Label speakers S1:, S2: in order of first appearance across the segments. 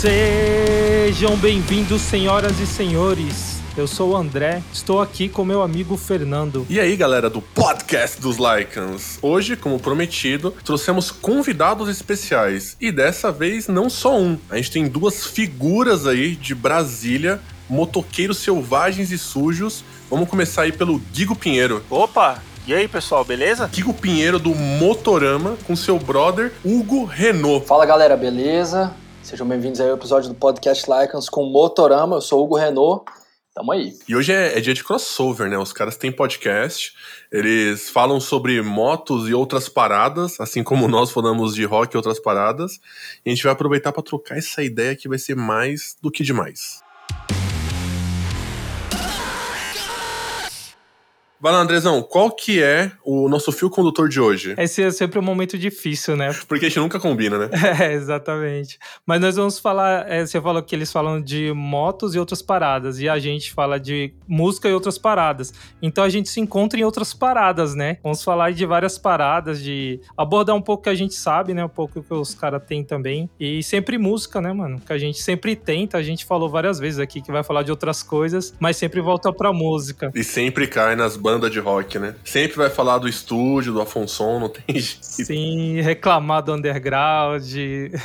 S1: Sejam bem-vindos, senhoras e senhores. Eu sou o André, estou aqui com meu amigo Fernando.
S2: E aí, galera do podcast dos Lycans. Hoje, como prometido, trouxemos convidados especiais. E dessa vez, não só um. A gente tem duas figuras aí de Brasília, motoqueiros selvagens e sujos. Vamos começar aí pelo Guigo Pinheiro.
S3: Opa, e aí, pessoal, beleza?
S2: Guigo Pinheiro do Motorama com seu brother Hugo Renault.
S4: Fala galera, beleza? Sejam bem-vindos aí ao episódio do podcast Lycans com Motorama. Eu sou o Hugo Renault. Tamo aí.
S2: E hoje é, é, dia de crossover, né? Os caras têm podcast, eles falam sobre motos e outras paradas, assim como nós falamos de rock e outras paradas. E a gente vai aproveitar para trocar essa ideia que vai ser mais do que demais. Vai lá, Andrezão, qual que é o nosso fio condutor de hoje?
S1: Esse é sempre um momento difícil, né?
S2: Porque a gente nunca combina, né?
S1: É, exatamente. Mas nós vamos falar, é, você falou que eles falam de motos e outras paradas, e a gente fala de música e outras paradas. Então a gente se encontra em outras paradas, né? Vamos falar de várias paradas, de abordar um pouco que a gente sabe, né? Um pouco que os caras têm também. E sempre música, né, mano? Que a gente sempre tenta, a gente falou várias vezes aqui que vai falar de outras coisas, mas sempre volta pra música.
S2: E sempre cai nas banda de rock, né? Sempre vai falar do estúdio, do Afonso, não tem jeito.
S1: Sim, reclamar do underground.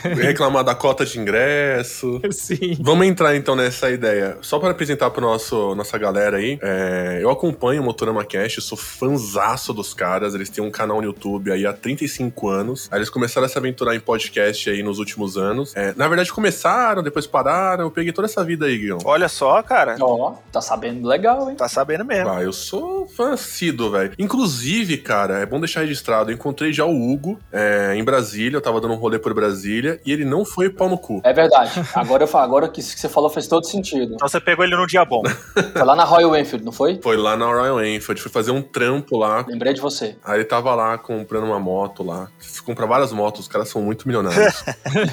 S2: reclamar da cota de ingresso.
S1: Sim.
S2: Vamos entrar então nessa ideia. Só para apresentar para nosso nossa galera aí, é, eu acompanho o Motorama Cast, sou fanzaço dos caras, eles têm um canal no YouTube aí há 35 anos. Aí eles começaram a se aventurar em podcast aí nos últimos anos. É, na verdade começaram, depois pararam, eu peguei toda essa vida aí, Guilherme.
S3: Olha só, cara.
S4: Ó, oh, tá sabendo legal, hein?
S3: Tá sabendo mesmo.
S2: Ah, eu sou fã assíduo, velho. Inclusive, cara, é bom deixar registrado, eu encontrei já o Hugo é, em Brasília, eu tava dando um rolê por Brasília, e ele não foi pau no cu.
S4: É verdade. Agora, eu falo, agora que você falou faz todo sentido.
S3: Então você pegou ele num dia bom.
S4: Foi lá na Royal Enfield, não foi?
S2: Foi lá na Royal Enfield, fui fazer um trampo lá.
S4: Lembrei de você.
S2: Aí ele tava lá comprando uma moto lá. Compra várias motos, os caras são muito milionários.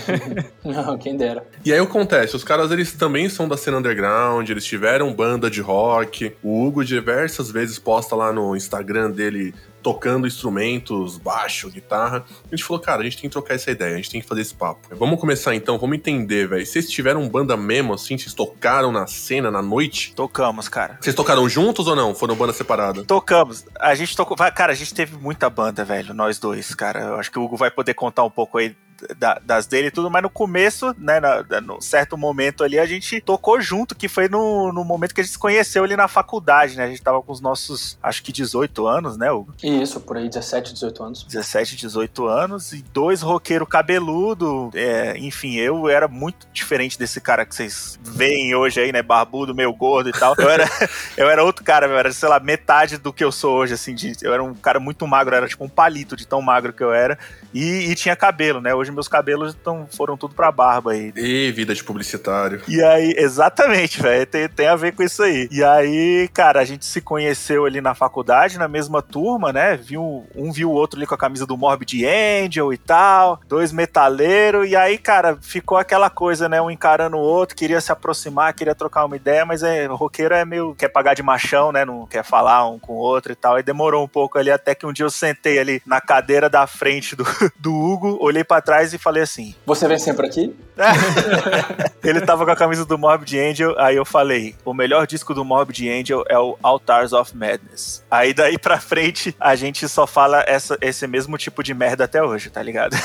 S4: não, quem dera.
S2: E aí acontece, os caras eles também são da cena underground, eles tiveram banda de rock. O Hugo diversas vezes posta lá no Instagram dele tocando instrumentos, baixo, guitarra. A gente falou, cara, a gente tem que trocar essa ideia, a gente tem que fazer esse papo. Vamos começar então, vamos entender, velho. Vocês tiveram banda mesmo, assim, vocês tocaram na cena, na noite?
S3: Tocamos, cara.
S2: Vocês tocaram juntos ou não? Foram banda separada?
S3: Tocamos. A gente tocou. Cara, a gente teve muita banda, velho, nós dois, cara. Eu acho que o Hugo vai poder contar um pouco aí da, das dele e tudo, mas no começo, né, na, no certo momento ali, a gente tocou junto, que foi no, no momento que a gente se conheceu ali na faculdade, né? A gente tava com os nossos, acho que 18 anos, né, Hugo?
S4: Isso, por aí, 17, 18 anos.
S3: 17, 18 anos, e dois roqueiros cabeludo, é, enfim, eu era muito diferente desse cara que vocês veem hoje aí, né, barbudo, meio gordo e tal. Eu era, eu era outro cara, eu era, sei lá, metade do que eu sou hoje, assim, de, eu era um cara muito magro, era tipo um palito de tão magro que eu era, e, e tinha cabelo, né, hoje hoje meus cabelos tão, foram tudo pra barba aí.
S2: E vida de publicitário.
S3: E aí, exatamente, velho, tem, tem a ver com isso aí. E aí, cara, a gente se conheceu ali na faculdade, na mesma turma, né? Viu, um viu o outro ali com a camisa do Morbid Angel e tal, dois metaleiros, e aí, cara, ficou aquela coisa, né? Um encarando o outro, queria se aproximar, queria trocar uma ideia, mas é, o roqueiro é meio. quer pagar de machão, né? Não quer falar um com o outro e tal. E demorou um pouco ali, até que um dia eu sentei ali na cadeira da frente do, do Hugo, olhei para trás e falei assim:
S4: Você vem sempre aqui?
S3: Ele tava com a camisa do Morbid Angel, aí eu falei: o melhor disco do Morbid Angel é o Altars of Madness. Aí daí pra frente a gente só fala essa, esse mesmo tipo de merda até hoje, tá ligado?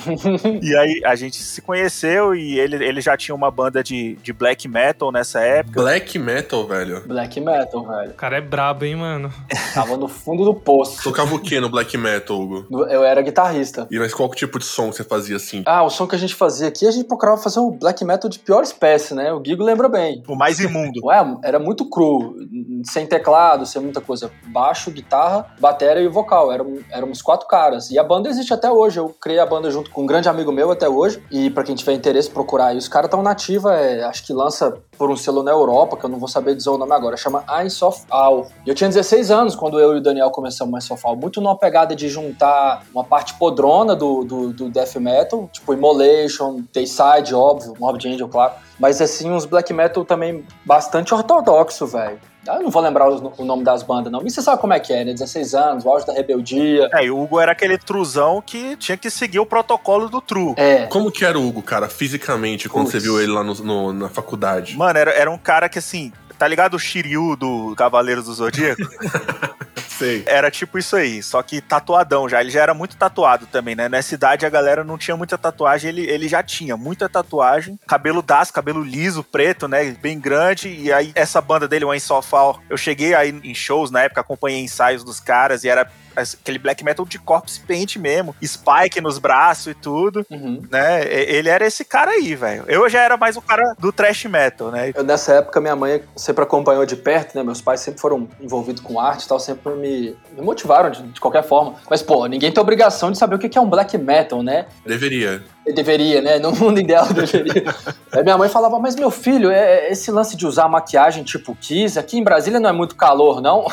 S3: e aí a gente se conheceu e ele, ele já tinha uma banda de, de black metal nessa época.
S2: Black metal, velho?
S4: Black metal, velho. O
S1: cara é brabo, hein, mano?
S4: Tava no fundo do poço.
S2: Tocava o que no black metal, Hugo?
S4: Eu era guitarrista.
S2: E mas qual tipo de som você fazia assim?
S4: Ah, o som que a gente fazia aqui, a gente procurava fazer o black metal de pior espécie, né? O Gigo lembra bem.
S3: O mais imundo.
S4: Ué, era muito cru, sem teclado, sem muita coisa. Baixo, guitarra, bateria e vocal. Eram, éramos quatro caras. E a banda existe até hoje. Eu criei a banda junto com um grande amigo meu até hoje. E para quem tiver interesse, procurar aí. Os caras estão nativa, é, acho que lança por um selo na Europa, que eu não vou saber dizer o nome agora, chama Eyes of. E eu tinha 16 anos quando eu e o Daniel começamos Eyes of All, muito numa pegada de juntar uma parte podrona do, do, do death metal, tipo Immolation, Dayside, óbvio, Morbid Angel, claro, mas assim, uns black metal também bastante ortodoxo, velho. Eu não vou lembrar o nome das bandas, não. E você sabe como é que é, né? 16 anos, o auge da rebeldia.
S3: É, e o Hugo era aquele truzão que tinha que seguir o protocolo do tru.
S2: É. Como que era o Hugo, cara, fisicamente, quando você viu ele lá no, no, na faculdade?
S3: Mano, era, era um cara que, assim, tá ligado o Shiryu do Cavaleiros do Zodíaco?
S2: Sei.
S3: Era tipo isso aí, só que tatuadão já. Ele já era muito tatuado também, né? Nessa idade a galera não tinha muita tatuagem, ele, ele já tinha muita tatuagem. Cabelo das, cabelo liso, preto, né? Bem grande. E aí essa banda dele, o Ensofal, eu cheguei aí em shows na época, acompanhei ensaios dos caras e era aquele black metal de corpse paint mesmo, spike nos braços e tudo, uhum. né? Ele era esse cara aí, velho. Eu já era mais o cara do thrash metal, né?
S4: Eu, nessa época, minha mãe sempre acompanhou de perto, né? Meus pais sempre foram envolvidos com arte e tal, sempre me, me motivaram de, de, qualquer forma. Mas, pô, ninguém tem obrigação de saber o que é um black metal, né?
S2: Deveria.
S4: Deveria, né? No mundo ideal deveria. Aí minha mãe falava, mas meu filho, é, é, esse lance de usar maquiagem tipo Kiss, aqui em Brasília não é muito calor, não?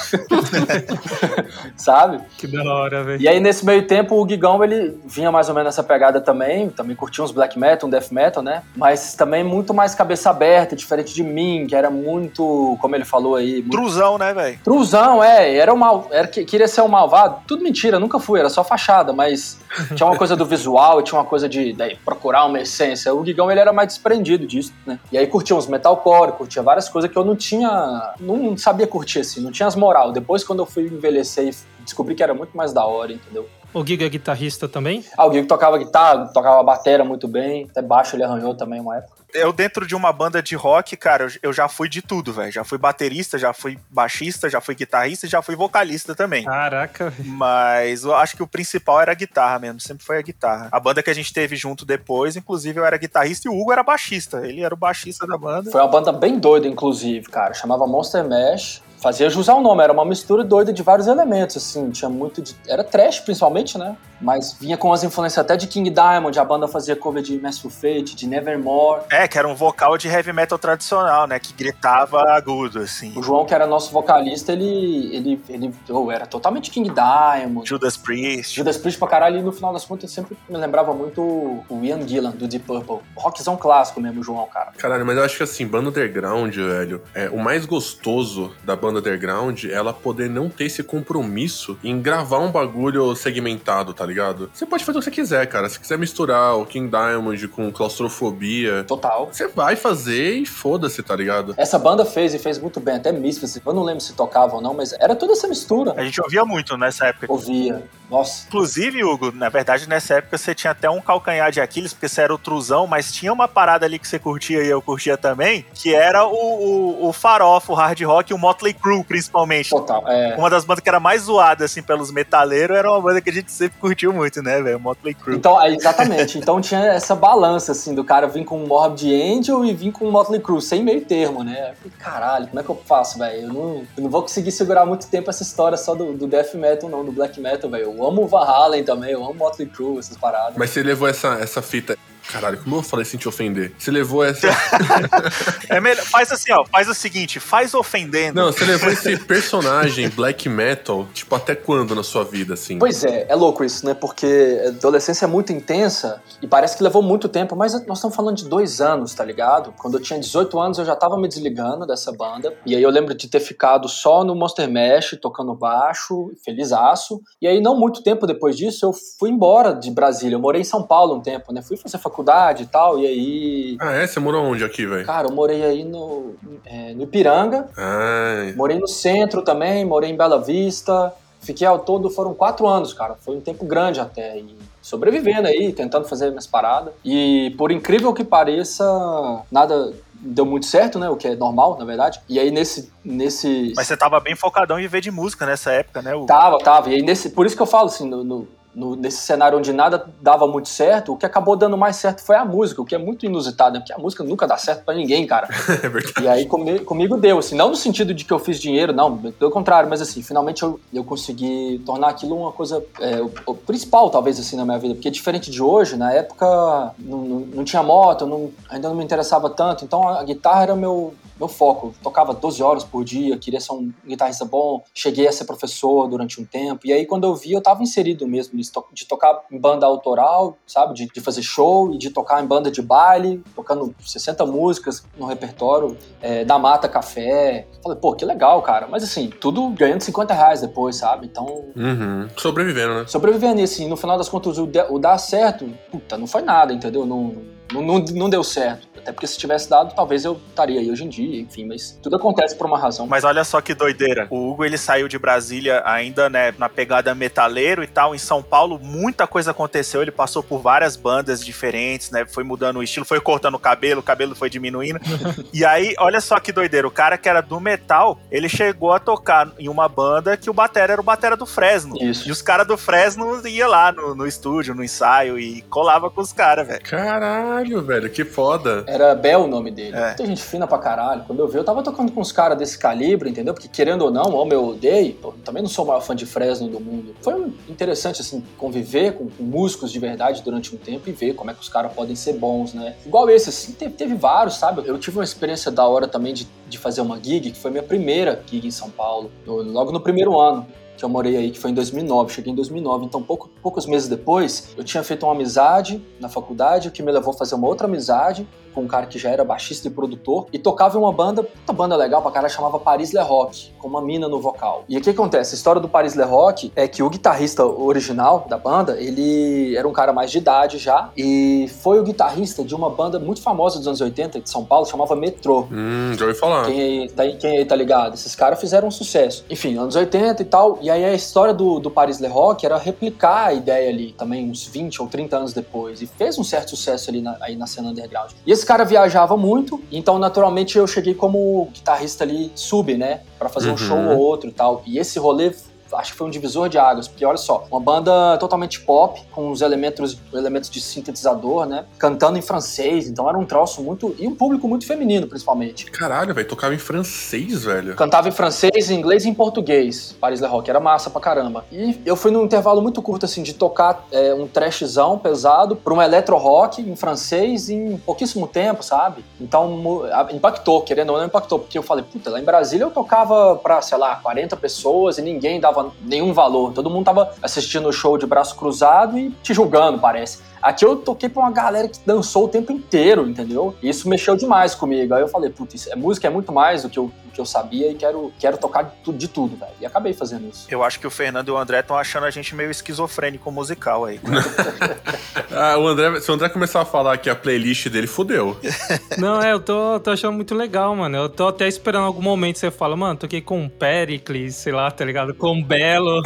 S4: Sabe?
S1: Que da hora, velho.
S4: E aí, nesse meio tempo, o Gigão, ele vinha mais ou menos nessa pegada também, também curtia uns black metal, um death metal, né? Mas também muito mais cabeça aberta, diferente de mim, que era muito, como ele falou aí... Muito...
S3: Truzão, né, velho?
S4: Truzão, é. Era um mal... Era, queria ser um malvado. Tudo mentira, nunca fui, era só fachada, mas tinha uma coisa do visual, tinha uma coisa de daí, procurar uma essência. O Gigão, ele era mais desprendido disso, né? E aí curtia uns metalcore, curtia várias coisas que eu não tinha... Não sabia curtir, assim, não tinha as moral. Depois, quando eu fui envelhecer e descobri que era muito mais da hora, entendeu?
S1: O Giga é guitarrista também?
S4: Ah, o Giga tocava guitarra, tocava bateria muito bem, até baixo ele arranjou também uma época.
S3: Eu, dentro de uma banda de rock, cara, eu, já fui de tudo, velho. Já fui baterista, já fui baixista, já fui guitarrista e já fui vocalista também.
S1: Caraca.
S3: Mas eu acho que o principal era a guitarra mesmo, sempre foi a guitarra. A banda que a gente teve junto depois, inclusive, eu era guitarrista e o Hugo era baixista. Ele era o baixista da banda.
S4: Foi uma banda bem doida, inclusive, cara. Chamava Monster Mash fazia jus ao nome, era uma mistura doida de vários elementos, assim, tinha muito de... Era trash, principalmente, né? Mas vinha com as influências até de King Diamond, a banda fazia cover de Merciful Fate, de Nevermore.
S3: É, que era um vocal de heavy metal tradicional, né? Que gritava agudo, assim.
S4: O João, que era nosso vocalista, ele, ele, ele oh, era totalmente King Diamond.
S3: Judas Priest.
S4: Judas Priest pra caralho, e no final das contas sempre me lembrava muito o Ian Gillan, do Deep Purple. Rockzão clássico mesmo, João, cara.
S2: Caralho, mas eu acho que assim, banda underground, velho, é, o mais gostoso da banda underground é ela poder não ter esse compromisso em gravar um bagulho segmentado, tá ligado? ligado? Você pode fazer o que você quiser, cara. Se quiser misturar o King Diamond com claustrofobia.
S4: Total.
S2: Você vai fazer e foda-se, tá ligado?
S4: Essa banda fez e fez muito bem, até Misfits. Eu não lembro se tocava ou não, mas era toda essa mistura.
S3: A gente ouvia muito nessa época.
S4: Ouvia. Nossa.
S3: Inclusive, Hugo, na verdade, nessa época você tinha até um calcanhar de Aquiles, porque você era o truzão, mas tinha uma parada ali que você curtia e eu curtia também, que era o, o, o farofa, o hard rock e o Motley Crue, principalmente.
S4: Total, é.
S3: Uma das bandas que era mais zoada, assim, pelos metaleiros, era uma banda que a gente sempre curtiu muito, né, velho? Motley Crue.
S4: Então, é, exatamente. então tinha essa balança, assim, do cara vir com um Morbid Angel e vir com um Motley Crue, sem meio termo, né? Eu falei, caralho, como é que eu faço, velho? Eu não, eu não vou conseguir segurar muito tempo essa história só do, do death metal, não, do black metal, velho. Eu amo o Van Halen também, eu amo Motley Crue, essas paradas.
S2: Mas você levou essa, essa fita Caralho, como eu falei sem te ofender? Você levou essa.
S3: é melhor. Faz assim, ó. Faz o seguinte, faz ofendendo.
S2: Não, você levou esse personagem black metal, tipo, até quando na sua vida, assim?
S4: Pois é, é louco isso, né? Porque a adolescência é muito intensa e parece que levou muito tempo, mas nós estamos falando de dois anos, tá ligado? Quando eu tinha 18 anos, eu já tava me desligando dessa banda. E aí eu lembro de ter ficado só no Monster Mash, tocando baixo, felizaço. E aí, não muito tempo depois disso, eu fui embora de Brasília. Eu morei em São Paulo um tempo, né? Fui fazer faculdade faculdade e tal, e aí.
S2: Ah, é? Você morou onde aqui, velho?
S4: Cara, eu morei aí no, é, no Ipiranga.
S2: Ah.
S4: Morei no centro também, morei em Bela Vista. Fiquei ao todo, foram quatro anos, cara. Foi um tempo grande até. E sobrevivendo aí, tentando fazer minhas paradas. E por incrível que pareça, nada deu muito certo, né? O que é normal, na verdade. E aí nesse. nesse...
S3: Mas você tava bem focadão em ver de música nessa época, né? O...
S4: Tava, tava. E aí nesse. Por isso que eu falo assim, no, no no, nesse cenário onde nada dava muito certo, o que acabou dando mais certo foi a música, o que é muito inusitado, né? porque a música nunca dá certo para ninguém, cara.
S2: é verdade.
S4: E aí comigo, comigo deu, assim, não no sentido de que eu fiz dinheiro, não, pelo contrário, mas assim, finalmente eu, eu consegui tornar aquilo uma coisa é, o, o principal, talvez, assim, na minha vida, porque diferente de hoje, na época não, não, não tinha moto, não, ainda não me interessava tanto, então a guitarra era meu, meu foco. Eu tocava 12 horas por dia, queria ser um guitarrista bom, cheguei a ser professor durante um tempo. E aí, quando eu vi, eu tava inserido mesmo nisso, de tocar em banda autoral, sabe? De, de fazer show e de tocar em banda de baile, tocando 60 músicas no repertório, é, da Mata Café. Falei, pô, que legal, cara. Mas assim, tudo ganhando 50 reais depois, sabe? Então.
S2: Uhum. Sobrevivendo, né?
S4: Sobrevivendo. E assim, no final das contas, o, de, o dar certo, puta, não foi nada, entendeu? Não, não, não, não deu certo. Até porque se tivesse dado, talvez eu estaria aí hoje em dia, enfim, mas tudo acontece por uma razão.
S3: Mas olha só que doideira. O Hugo, ele saiu de Brasília ainda, né, na pegada metaleiro e tal. Em São Paulo, muita coisa aconteceu. Ele passou por várias bandas diferentes, né? Foi mudando o estilo, foi cortando o cabelo, o cabelo foi diminuindo. e aí, olha só que doideira. O cara que era do metal, ele chegou a tocar em uma banda que o batera era o batera do Fresno.
S4: Isso.
S3: E os caras do Fresno iam lá no, no estúdio, no ensaio e colava com os caras, velho.
S2: Caralho, velho, que foda.
S4: Era Bel o nome dele.
S3: É.
S4: Muita gente fina pra caralho. Quando eu vi, eu tava tocando com uns caras desse calibre, entendeu? Porque querendo ou não, ou eu odeio, pô, também não sou o maior fã de Fresno do mundo. Foi interessante, assim, conviver com, com músicos de verdade durante um tempo e ver como é que os caras podem ser bons, né? Igual esse, assim, teve, teve vários, sabe? Eu tive uma experiência da hora também de, de fazer uma gig, que foi minha primeira gig em São Paulo, logo no primeiro ano que eu morei aí, que foi em 2009. Cheguei em 2009, então pouco, poucos meses depois, eu tinha feito uma amizade na faculdade, o que me levou a fazer uma outra amizade com um cara que já era baixista e produtor, e tocava em uma banda, puta banda legal pra cara, chamava Paris Le Rock, com uma mina no vocal. E o que acontece? A história do Paris Le Rock é que o guitarrista original da banda, ele era um cara mais de idade já, e foi o guitarrista de uma banda muito famosa dos anos 80, de São Paulo, chamava Metrô.
S2: Hum, já ouvi falar.
S4: Quem aí, tá, quem aí tá ligado? Esses caras fizeram um sucesso. Enfim, anos 80 e tal. E aí a história do, do Paris Le Rock era replicar a ideia ali também uns 20 ou 30 anos depois. E fez um certo sucesso ali na, aí na cena underground. E esse cara viajava muito, então naturalmente eu cheguei como guitarrista ali sub, né? Pra fazer
S2: Uhum.
S4: um show ou outro e tal. E esse rolê acho que foi um divisor de águas, porque olha só, uma banda totalmente pop, com os elementos, elementos de sintetizador, né? Cantando em francês, então era um troço muito. E um público muito feminino, principalmente.
S2: Caralho, velho, tocava em francês, velho.
S4: Cantava em francês, em inglês e em português. Paris Le Rock era massa pra caramba. E eu fui num intervalo muito curto, assim, de tocar é, um trashzão pesado pra um electro rock em francês em pouquíssimo tempo, sabe? Então impactou, querendo ou não, impactou. Porque eu falei, puta, lá em Brasília eu tocava pra, sei lá, 40 pessoas e ninguém dava nenhum valor. Todo mundo tava assistindo o show de braço cruzado e te julgando, parece. Aqui eu toquei pra uma galera que dançou o tempo inteiro, entendeu? E isso mexeu demais comigo. Aí eu falei, putz, isso- é, música é muito mais do que eu, do que eu sabia e quero, quero tocar de tudo, de tudo, velho. E acabei fazendo isso.
S3: Eu acho que o Fernando e o André estão achando a gente meio esquizofrênico musical aí.
S2: Ah, o André, se o André começar a falar que a playlist dele fudeu.
S1: Não, é, eu tô, tô achando muito legal, mano. Eu tô até esperando algum momento que você fala, mano, toquei com Pericles, sei lá, tá ligado? Com Belo.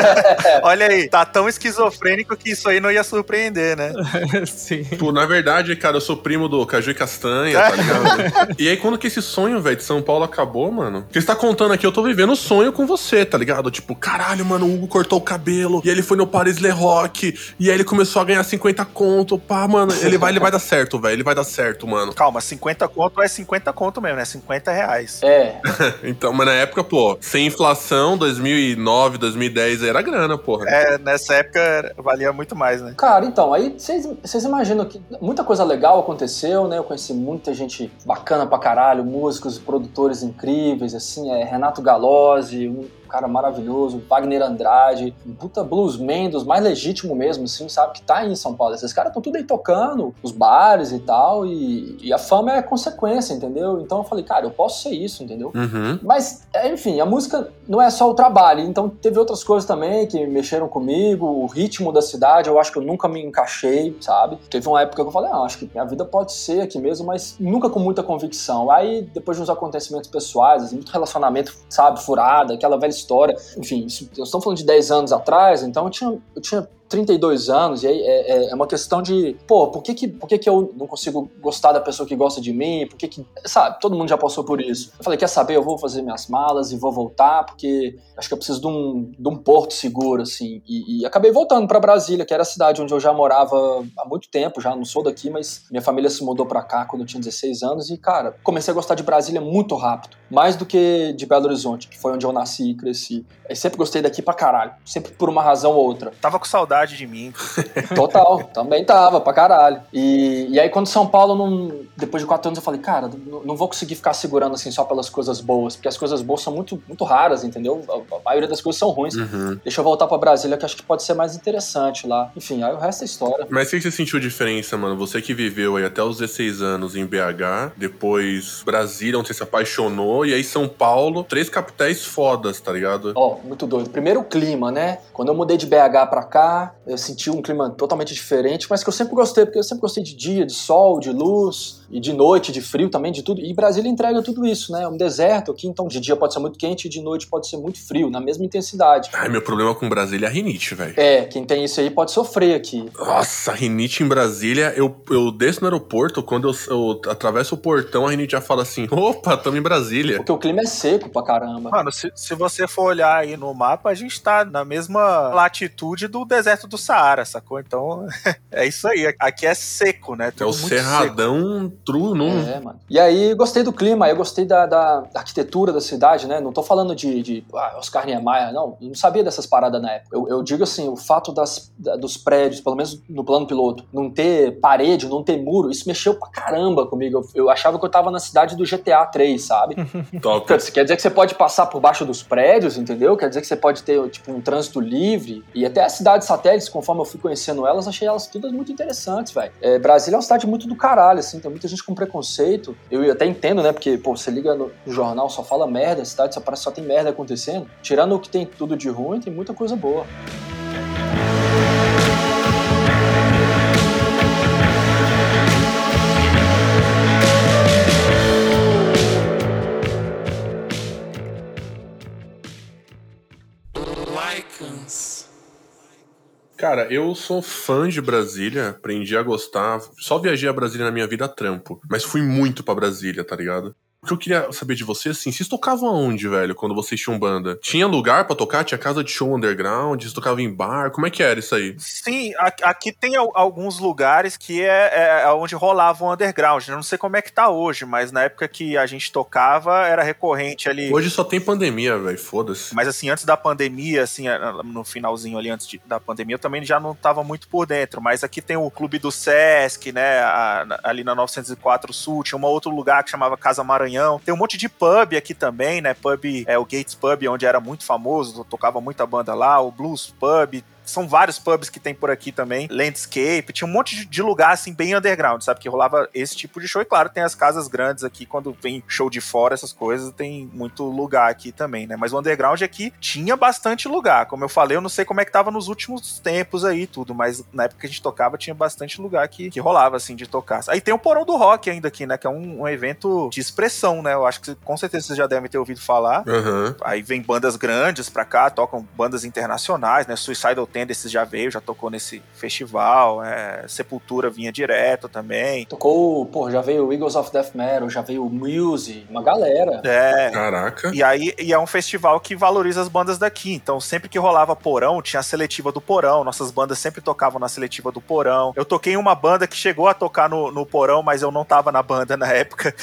S3: Olha aí, tá tão esquizofrênico que isso aí não ia surpreender, né?
S1: Sim.
S2: Tipo, na verdade, cara, eu sou primo do Caju e Castanha, tá ligado? e aí, quando que esse sonho, velho, de São Paulo acabou, mano? Porque você tá contando aqui, eu tô vivendo o sonho com você, tá ligado? Tipo, caralho, mano, o Hugo cortou o cabelo, e aí ele foi no Paris Le Rock, e aí ele começou a ganhar 50 conto, pá, mano, ele vai, ele vai dar certo, velho, ele vai dar certo, mano.
S3: Calma, 50 conto é 50 conto mesmo, né? 50 reais.
S4: É,
S2: Então, mas na época, pô, sem inflação, 2009, 2010, era grana, porra.
S3: É, nessa época valia muito mais, né?
S4: Cara, então, aí vocês imaginam que muita coisa legal aconteceu, né? Eu conheci muita gente bacana pra caralho, músicos e produtores incríveis, assim, é Renato Galozzi, um cara maravilhoso, Wagner Andrade, um puta bluesman dos mais legítimo mesmo, assim, sabe? Que tá aí em São Paulo. Esses caras estão tudo aí tocando, os bares e tal, e, e a fama é consequência, entendeu? Então eu falei, cara, eu posso ser isso, entendeu?
S2: Uhum.
S4: Mas, é, enfim, a música não é só o trabalho, então teve outras coisas também que mexeram comigo, o ritmo da cidade, eu acho que eu nunca me encaixei, sabe? Teve uma época que eu falei, ah, acho que minha vida pode ser aqui mesmo, mas nunca com muita convicção. Aí, depois de uns acontecimentos pessoais, assim, muito relacionamento, sabe, furada, aquela velha história, enfim, isso, eu estou falando de 10 anos atrás, então eu tinha, eu tinha 32 anos, e aí é, é, é, uma questão de, pô, por que que, por que que eu não consigo gostar da pessoa que gosta de mim? Por que que, sabe, todo mundo já passou por isso. Eu falei, quer saber, eu vou fazer minhas malas e vou voltar, porque acho que eu preciso de um, de um porto seguro, assim. E, e acabei voltando para Brasília, que era a cidade onde eu já morava há muito tempo, já não sou daqui, mas minha família se mudou para cá quando eu tinha 16 anos, e, cara, comecei a gostar de Brasília muito rápido. Mais do que de Belo Horizonte, que foi onde eu nasci e cresci. Eu sempre gostei daqui pra caralho. Sempre por uma razão ou outra.
S3: Tava com saudade de mim.
S4: Total, também tava, pra caralho. E, e aí, quando São Paulo, não, depois de quatro anos, eu falei, cara, não, não, vou conseguir ficar segurando assim só pelas coisas boas, porque as coisas boas são muito, muito raras, entendeu? A, a maioria das coisas são ruins. Uhum. Deixa eu voltar pra Brasília, que acho que pode ser mais interessante lá. Enfim, aí o resto é história.
S2: Mas o que você sentiu diferença, mano? Você que viveu aí até os 16 anos em BH, depois Brasília, onde você se apaixonou, e aí São Paulo, três capitais fodas, tá ligado?
S4: Ó, oh, muito doido. Primeiro o clima, né? Quando eu mudei de BH pra cá, eu senti um clima totalmente diferente, mas que eu sempre gostei, porque eu sempre gostei de dia, de sol, de luz, e de noite, de frio também, de tudo. E Brasília entrega tudo isso, né? É um deserto aqui, então de dia pode ser muito quente e de noite pode ser muito frio, na mesma intensidade.
S2: Ai, meu problema com Brasília é a rinite, velho.
S4: É, quem tem isso aí pode sofrer aqui.
S2: Nossa, rinite em Brasília, eu, eu desço no aeroporto, quando eu, eu atravesso o portão, a rinite já fala assim: opa, tamo em Brasília.
S4: Porque o clima é seco pra caramba.
S3: Mano, se, se você for olhar aí no mapa, a gente tá na mesma latitude do deserto do Saara, sacou? Então, é isso aí. Aqui é seco, né?
S2: Tudo é o cerradão seco. true, não?
S4: É, mano. E aí, gostei do clima, eu gostei da, da, arquitetura da cidade, né? Não tô falando de, de ah, Oscar Niemeyer, não. Eu não sabia dessas paradas na época. Eu, eu digo assim, o fato das, da, dos prédios, pelo menos no plano piloto, não ter parede, não ter muro, isso mexeu pra caramba comigo. Eu, eu achava que eu tava na cidade do GTA 3, sabe? Top. Quer dizer que você pode passar por baixo dos prédios, entendeu? Quer dizer que você pode ter, tipo, um trânsito livre. E até as cidades conforme eu fui conhecendo elas, achei elas todas muito interessantes, velho. É, Brasília é uma cidade muito do caralho, assim, tem muita gente com preconceito. Eu até entendo, né? Porque, pô, você liga no, no jornal, só fala merda, a cidade só parece só tem merda acontecendo. Tirando o que tem tudo de ruim, tem muita coisa boa.
S2: Cara, eu sou fã de Brasília, aprendi a gostar. Só viajei a Brasília na minha vida a trampo. Mas fui muito pra Brasília, tá ligado? O que eu queria saber de você, assim, vocês tocavam aonde, velho, quando vocês tinham banda? Tinha lugar para tocar? Tinha casa de show underground? Vocês tocavam em bar? Como é que era isso aí?
S3: Sim, aqui tem alguns lugares que é, é, é onde rolava o underground. Eu não sei como é que tá hoje, mas na época que a gente tocava, era recorrente ali.
S2: Hoje só tem pandemia, velho, foda-se.
S3: Mas assim, antes da pandemia, assim, no finalzinho ali, antes de, da pandemia, eu também já não tava muito por dentro. Mas aqui tem o Clube do Sesc, né, a, ali na 904 Sul, tinha um outro lugar que chamava Casa Maranhão Maranhão. Tem um monte de pub aqui também, né? Pub, é o Gates Pub, onde era muito famoso, tocava muita banda lá, o Blues Pub, são vários pubs que tem por aqui também, landscape, tinha um monte de lugar assim bem underground, sabe, que rolava esse tipo de show e claro, tem as casas grandes aqui quando vem show de fora, essas coisas, tem muito lugar aqui também, né? Mas o underground aqui tinha bastante lugar. Como eu falei, eu não sei como é que tava nos últimos tempos aí tudo, mas na época que a gente tocava tinha bastante lugar que, que rolava assim de tocar. Aí tem o Porão do Rock ainda aqui, né, que é um, um evento de expressão, né? Eu acho que com certeza vocês já devem ter ouvido falar.
S2: Uhum.
S3: Aí vem bandas grandes pra cá, tocam bandas internacionais, né? Suicidal Tendencies já veio, já tocou nesse festival. É, Sepultura vinha direto também.
S4: Tocou, pô, já veio Eagles of Death Metal, já veio Muse, uma galera.
S3: É.
S2: Caraca.
S3: E aí e é um festival que valoriza as bandas daqui. Então, sempre que rolava Porão, tinha a seletiva do Porão. Nossas bandas sempre tocavam na seletiva do Porão. Eu toquei em uma banda que chegou a tocar no, no Porão, mas eu não tava na banda na época.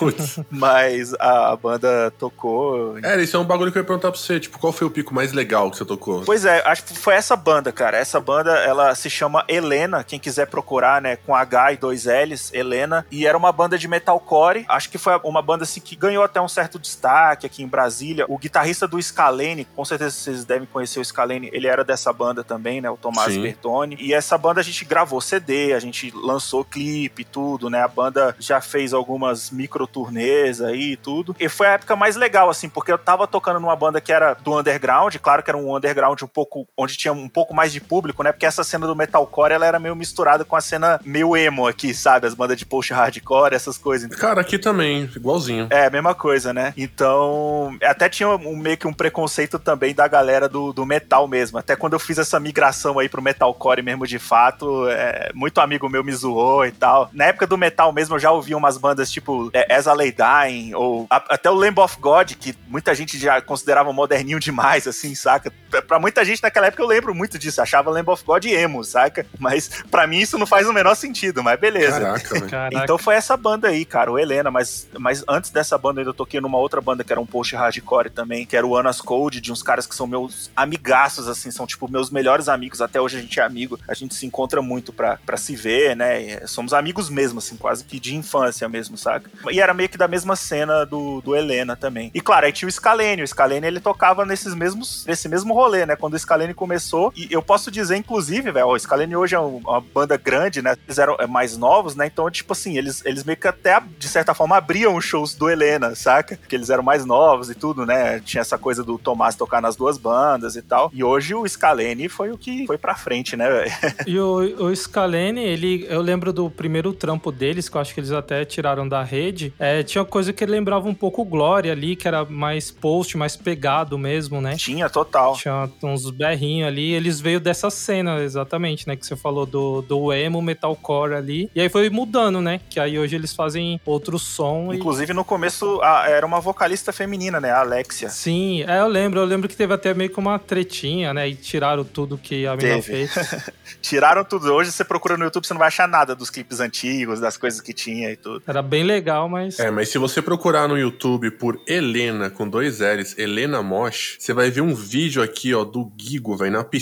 S3: mas a, a, banda tocou.
S2: É, isso é um bagulho que eu ia perguntar pra você. Tipo, qual foi o pico mais legal que você tocou?
S3: Pois é, acho que foi essa banda, cara. Essa banda, ela se chama Helena, quem quiser procurar, né, com H e dois L's, Helena, e era uma banda de metalcore. Acho que foi uma banda assim que ganhou até um certo destaque aqui em Brasília. O guitarrista do Scalene, com certeza vocês devem conhecer o Scalene, ele era dessa banda também, né, o Tomás Sim. Bertoni. E essa banda a gente gravou CD, a gente lançou clipe, tudo, né? A banda já fez algumas micro turnês aí e tudo. E foi a época mais legal assim, porque eu tava tocando numa banda que era do underground, claro que era um underground um pouco onde tinha um pouco mais de público, né? Porque essa cena do metalcore, ela era meio misturada com a cena meio emo aqui, sabe? As bandas de post hardcore, essas coisas.
S2: Cara, aqui também, igualzinho.
S3: É, mesma coisa, né? Então, até tinha um, meio que um preconceito também da galera do, do metal mesmo. Até quando eu fiz essa migração aí pro metalcore mesmo de fato, é, muito amigo meu me zoou e tal. Na época do metal mesmo, eu já ouvi umas bandas tipo é, As a Lay Dying, ou a, até o Lamb of God, que muita gente já considerava moderninho demais, assim, saca? Pra muita gente naquela época eu lembro muito disso, achava Lamb of God emo, saca? Mas para mim isso não faz o menor sentido, mas beleza.
S2: Caraca,
S3: Então foi essa banda aí, cara, o Helena, mas, mas antes dessa banda eu ainda toquei numa outra banda que era um post hardcore também, que era o Anas Code, de uns caras que são meus amigaços, assim, são tipo meus melhores amigos, até hoje a gente é amigo, a gente se encontra muito pra, pra se ver, né? Somos amigos mesmo, assim, quase que de infância mesmo, saca? E era meio que da mesma cena do, do Helena também. E claro, aí tinha o Scalene, o Scalene ele tocava nesses mesmos, nesse mesmo rolê, né? Quando o Scalene começou, e eu posso dizer, inclusive, velho, o Scalene hoje é uma banda grande, né? Eles eram é, mais novos, né? Então, tipo assim, eles, eles meio que até, de certa forma, abriam os shows do Helena, saca? Porque eles eram mais novos e tudo, né? Tinha essa coisa do Tomás tocar nas duas bandas e tal. E hoje o Scalene foi o que foi pra frente, né, velho?
S1: E o, o Scalene, ele, eu lembro do primeiro trampo deles, que eu acho que eles até tiraram da rede. É, tinha coisa que lembrava um pouco Glória ali, que era mais post, mais pegado mesmo, né?
S3: Tinha, total.
S1: Tinha uns berrinhos ali. Eles veio dessa cena, exatamente, né? Que você falou do, do emo, metalcore ali. E aí foi mudando, né? Que aí hoje eles fazem outro som.
S3: Inclusive, e... no começo a, era uma vocalista feminina, né? A Alexia.
S1: Sim, é, eu lembro. Eu lembro que teve até meio que uma tretinha, né? E tiraram tudo que a menina fez.
S3: tiraram tudo. Hoje você procura no YouTube, você não vai achar nada dos clipes antigos, das coisas que tinha e tudo.
S1: Era bem legal, mas.
S2: É, mas se você procurar no YouTube por Helena, com dois L's, Helena Mosh, você vai ver um vídeo aqui, ó, do Gigo, velho, na piscina,